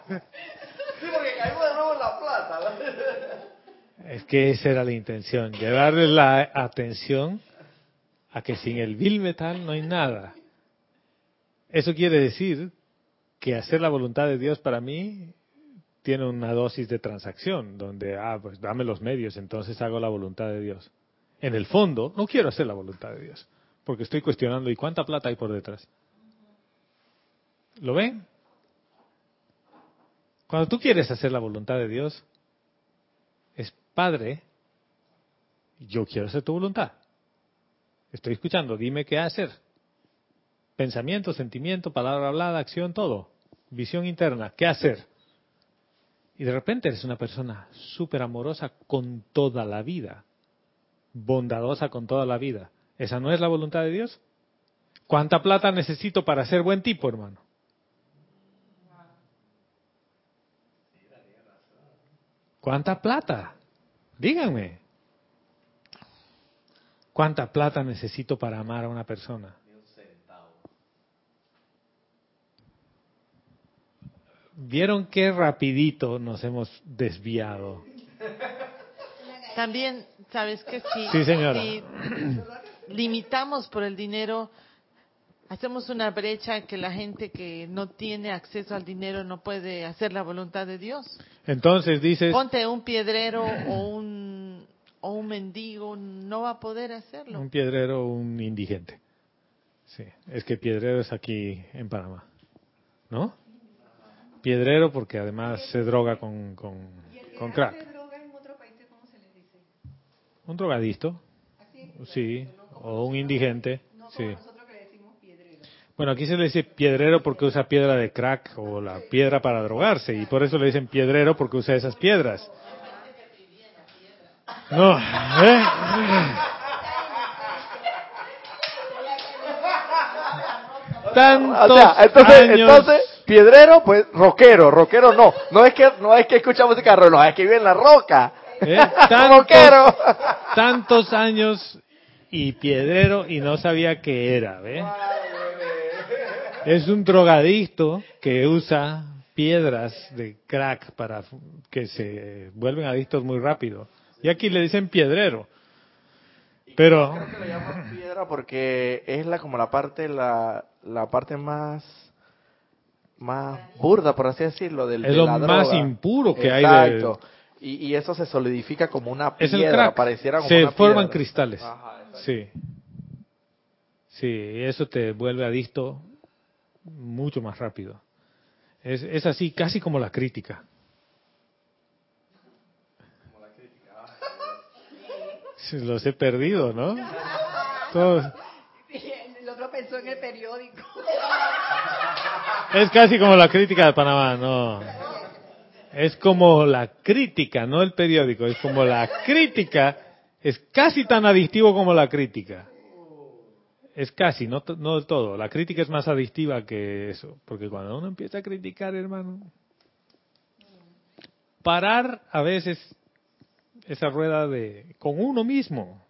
Sí, porque caímos de nuevo en la plata. Es que esa era la intención, llevarle la atención a que sin el Bill Metal no hay nada. Eso quiere decir que hacer la voluntad de Dios para mí tiene una dosis de transacción, donde, ah, pues dame los medios, entonces hago la voluntad de Dios. En el fondo, no quiero hacer la voluntad de Dios, porque estoy cuestionando, ¿y cuánta plata hay por detrás? ¿Lo ven? Cuando tú quieres hacer la voluntad de Dios, es Padre, yo quiero hacer tu voluntad. Estoy escuchando, dime qué hacer. Pensamiento, sentimiento, palabra hablada, acción, todo. Visión interna, ¿qué hacer? Y de repente eres una persona súper amorosa con toda la vida, bondadosa con toda la vida. ¿Esa no es la voluntad de Dios? ¿Cuánta plata necesito para ser buen tipo, hermano? ¿Cuánta plata? Díganme. ¿Cuánta plata necesito para amar a una persona? ¿Vieron qué rapidito nos hemos desviado? También, ¿sabes que Si, sí, señora. si limitamos por el dinero, hacemos una brecha que la gente que no tiene acceso al dinero no puede hacer la voluntad de Dios. Entonces dices... Ponte un piedrero o un, o un mendigo, no va a poder hacerlo. Un piedrero o un indigente. Sí, es que piedrero es aquí en Panamá. ¿No? Piedrero porque además se droga con, con, con crack. Un drogadicto. Sí, o un indigente. Sí. Bueno, aquí se le dice piedrero porque usa piedra de crack o la piedra para drogarse y por eso le dicen piedrero porque usa esas piedras. No, ¿eh? Tantos O sea, entonces, años. entonces, piedrero, pues rockero, rockero no. No es que, no es que escucha música de rock, no, es que vive en la roca. ¿eh? Tantos- rockero. tantos años y piedrero y no sabía qué era, ¿ve? Es un drogadicto que usa piedras de crack para que se vuelven adictos muy rápido. Y aquí le dicen piedrero. Pero Creo que le llaman piedra porque es la como la parte la, la parte más más burda por así decirlo del es de lo la más droga. impuro que hay de, Exacto. Y, y eso se solidifica como una es piedra, el crack. pareciera como Se una forman piedra. cristales. Ajá, exacto. Sí. Sí, eso te vuelve adicto mucho más rápido. Es, es así, casi como la crítica. Sí, Los he perdido, ¿no? Todos- El otro pensó en el periódico. Es casi como la crítica de Panamá, no. Es como la crítica, no el periódico, es como la crítica, es casi tan adictivo como la crítica. Es casi, no, no del todo. La crítica es más adictiva que eso, porque cuando uno empieza a criticar, hermano, parar a veces esa rueda de con uno mismo,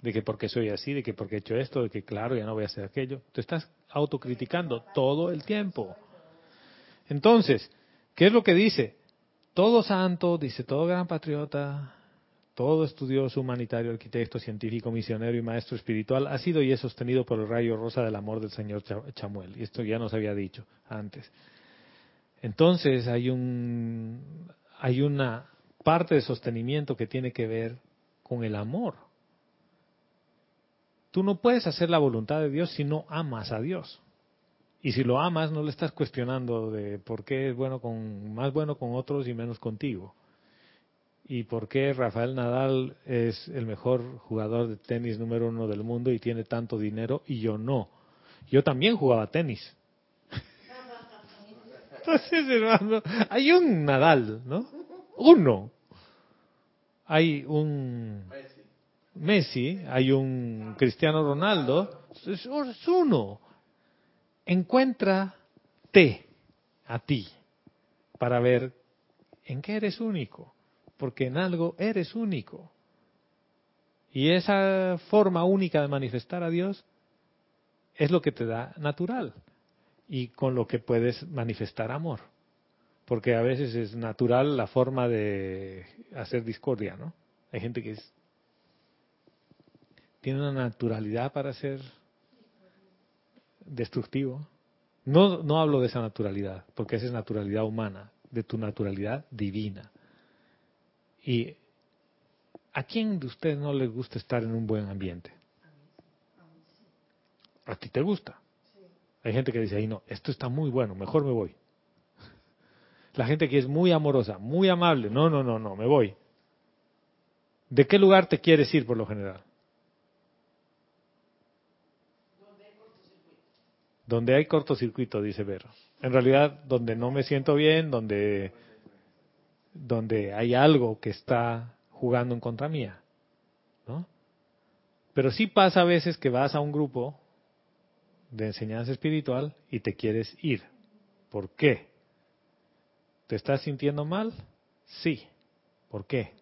de que porque soy así, de que porque he hecho esto, de que claro, ya no voy a hacer aquello. Te estás autocriticando todo el tiempo. Entonces, ¿qué es lo que dice? Todo santo, dice todo gran patriota, todo estudioso, humanitario, arquitecto, científico, misionero y maestro espiritual ha sido y es sostenido por el rayo rosa del amor del Señor Cha- Chamuel. Y esto ya nos había dicho antes. Entonces hay un hay una parte de sostenimiento que tiene que ver con el amor. Tú no puedes hacer la voluntad de Dios si no amas a Dios. Y si lo amas, no le estás cuestionando de por qué es bueno con, más bueno con otros y menos contigo. Y por qué Rafael Nadal es el mejor jugador de tenis número uno del mundo y tiene tanto dinero y yo no. Yo también jugaba tenis. Entonces, hermano, hay un Nadal, ¿no? Uno. Hay un Messi, hay un Cristiano Ronaldo, es, uno. Encuéntrate a ti para ver en qué eres único, porque en algo eres único. Y esa forma única de manifestar a Dios es lo que te da natural y con lo que puedes manifestar amor. Porque a veces es natural la forma de hacer discordia, ¿no? Hay gente que es, tiene una naturalidad para ser destructivo. No, no hablo de esa naturalidad, porque esa es naturalidad humana, de tu naturalidad divina. Y ¿a quién de ustedes no les gusta estar en un buen ambiente? ¿A ti te gusta? Hay gente que dice, ahí no, esto está muy bueno, mejor me voy. La gente que es muy amorosa, muy amable, no, no, no, no, me voy. ¿De qué lugar te quieres ir por lo general? Donde hay cortocircuito, dice Vero. En realidad, donde no me siento bien, donde, donde hay algo que está jugando en contra mía. ¿no? Pero sí pasa a veces que vas a un grupo de enseñanza espiritual y te quieres ir. ¿Por qué? ¿Te estás sintiendo mal? Sí. ¿Por qué?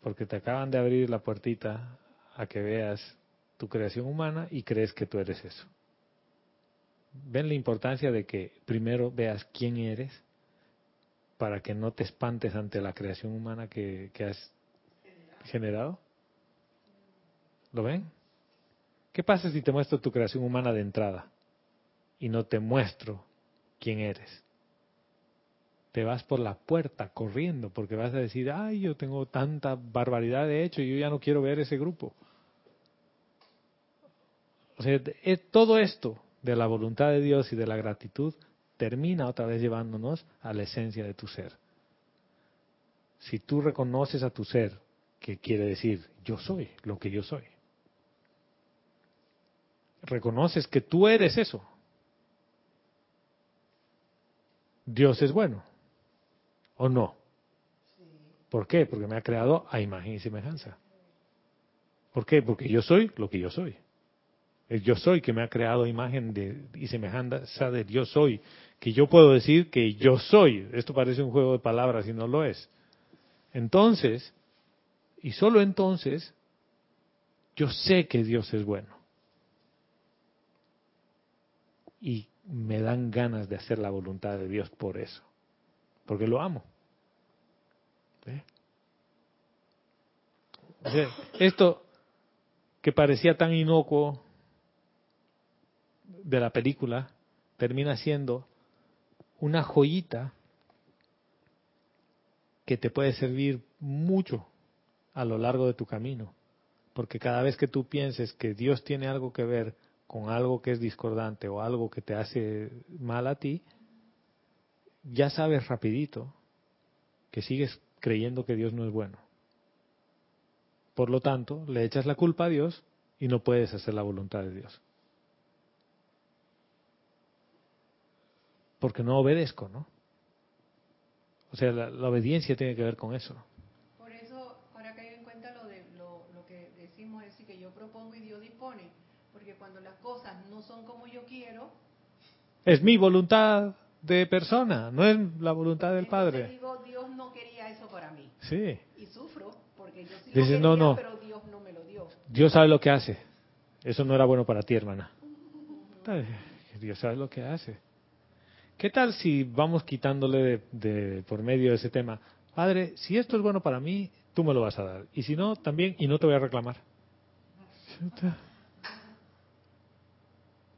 Porque te acaban de abrir la puertita a que veas tu creación humana y crees que tú eres eso. ¿Ven la importancia de que primero veas quién eres para que no te espantes ante la creación humana que, has generado? ¿Lo ven? ¿Qué pasa si te muestro tu creación humana de entrada y no te muestro quién eres? Te vas por la puerta corriendo porque vas a decir, ay, yo tengo tanta barbaridad de hecho y yo ya no quiero ver ese grupo. O sea, todo esto de la voluntad de Dios y de la gratitud termina otra vez llevándonos a la esencia de tu ser. Si tú reconoces a tu ser, que quiere decir yo soy lo que yo soy, reconoces que tú eres eso. Dios es bueno. ¿O no? ¿Por qué? Porque me ha creado a imagen y semejanza. ¿Por qué? Porque yo soy lo que yo soy. El yo soy que me ha creado imagen de, y semejanza de yo soy. Que yo puedo decir que yo soy. Esto parece un juego de palabras y no lo es. Entonces, y solo entonces, yo sé que Dios es bueno y me dan ganas de hacer la voluntad de Dios por eso, porque lo amo. esto que parecía tan inocuo de la película termina siendo una joyita que te puede servir mucho a lo largo de tu camino. Porque cada vez que tú pienses que Dios tiene algo que ver con algo que es discordante o algo que te hace mal a ti, ya sabes rapidito que sigues creyendo que Dios no es bueno. Por lo tanto, le echas la culpa a Dios y no puedes hacer la voluntad de Dios. Porque no obedezco, ¿no? O sea, la, obediencia tiene que ver con eso. Por eso, ahora caigo en cuenta lo, de, lo, lo que decimos, es decir, que yo propongo y Dios dispone porque cuando las cosas no son como yo quiero... Es mi voluntad de persona, no es la voluntad del Padre. digo, Dios no quería eso para mí. Sí. Y sufro porque yo sí lo quería, no, no. pero Dios no me lo dio. Dios sabe lo que hace. Eso no era bueno para ti, hermana. Dios sabe lo que hace. ¿Qué tal si vamos quitándole de, por medio de ese tema? Padre, si esto es bueno para mí, tú me lo vas a dar. Y si no, también, y no te voy a reclamar.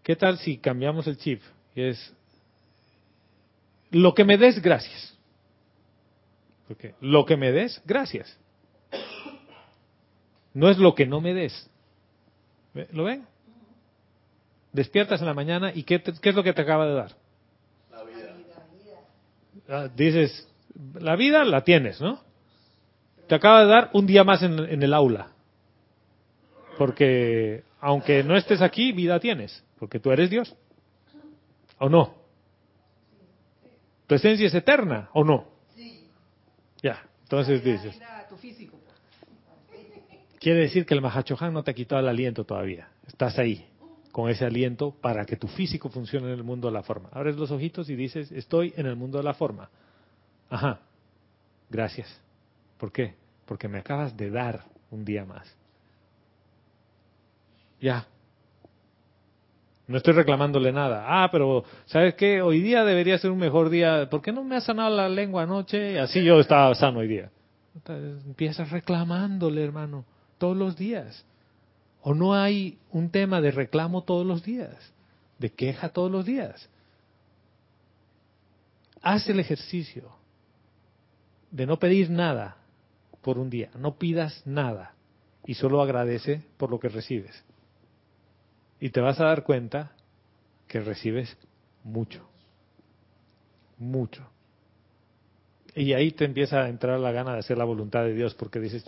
¿Qué tal si cambiamos el chip? Y es, lo que me des, gracias. Porque lo que me des, gracias. No es lo que no me des. ¿Lo ven? Despiertas en la mañana y ¿qué, es lo que te acaba de dar? Ah, dices, la vida la tienes, ¿no? Te acaba de dar un día más en el aula. Porque aunque no estés aquí, vida tienes. Porque tú eres Dios. ¿O no? ¿Tu esencia es eterna o no? Sí. Ya, entonces dices. Quiere decir que el Mahachohan no te ha quitado el aliento todavía. Estás ahí, con ese aliento para que tu físico funcione en el mundo de la forma. Abres los ojitos y dices, estoy en el mundo de la forma. Ajá, gracias. ¿Por qué? Porque me acabas de dar un día más. Ya, no estoy reclamándole nada. Ah, pero ¿sabes qué? Hoy día debería ser un mejor día. ¿Por qué no me ha sanado la lengua anoche? Así yo estaba sano hoy día. Empiezas reclamándole, hermano, todos los días. ¿O no hay un tema de reclamo todos los días? ¿De queja todos los días? Haz el ejercicio de no pedir nada por un día. No pidas nada y solo agradece por lo que recibes. Y te vas a dar cuenta que recibes mucho. Mucho. Y ahí te empieza a entrar la gana de hacer la voluntad de Dios, porque dices,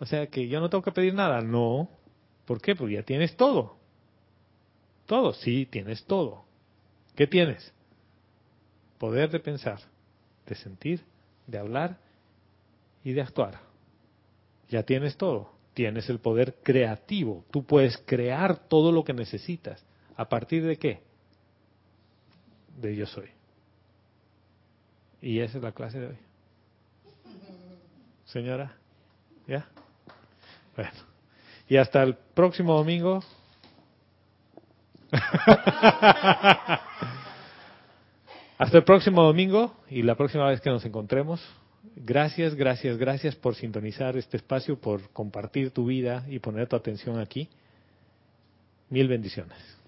o sea que yo no tengo que pedir nada. No. ¿Por qué? Porque ya tienes todo. Todo, sí, tienes todo. ¿Qué tienes? Poder de pensar, de sentir, de hablar y de actuar. Ya tienes todo tienes el poder creativo. Tú puedes crear todo lo que necesitas. ¿A partir de qué? De yo soy. Y esa es la clase de hoy. Señora, ¿ya? Bueno. Y hasta el próximo domingo. hasta el próximo domingo y la próxima vez que nos encontremos. Gracias, gracias, gracias por sintonizar este espacio, por compartir tu vida y poner tu atención aquí. Mil bendiciones.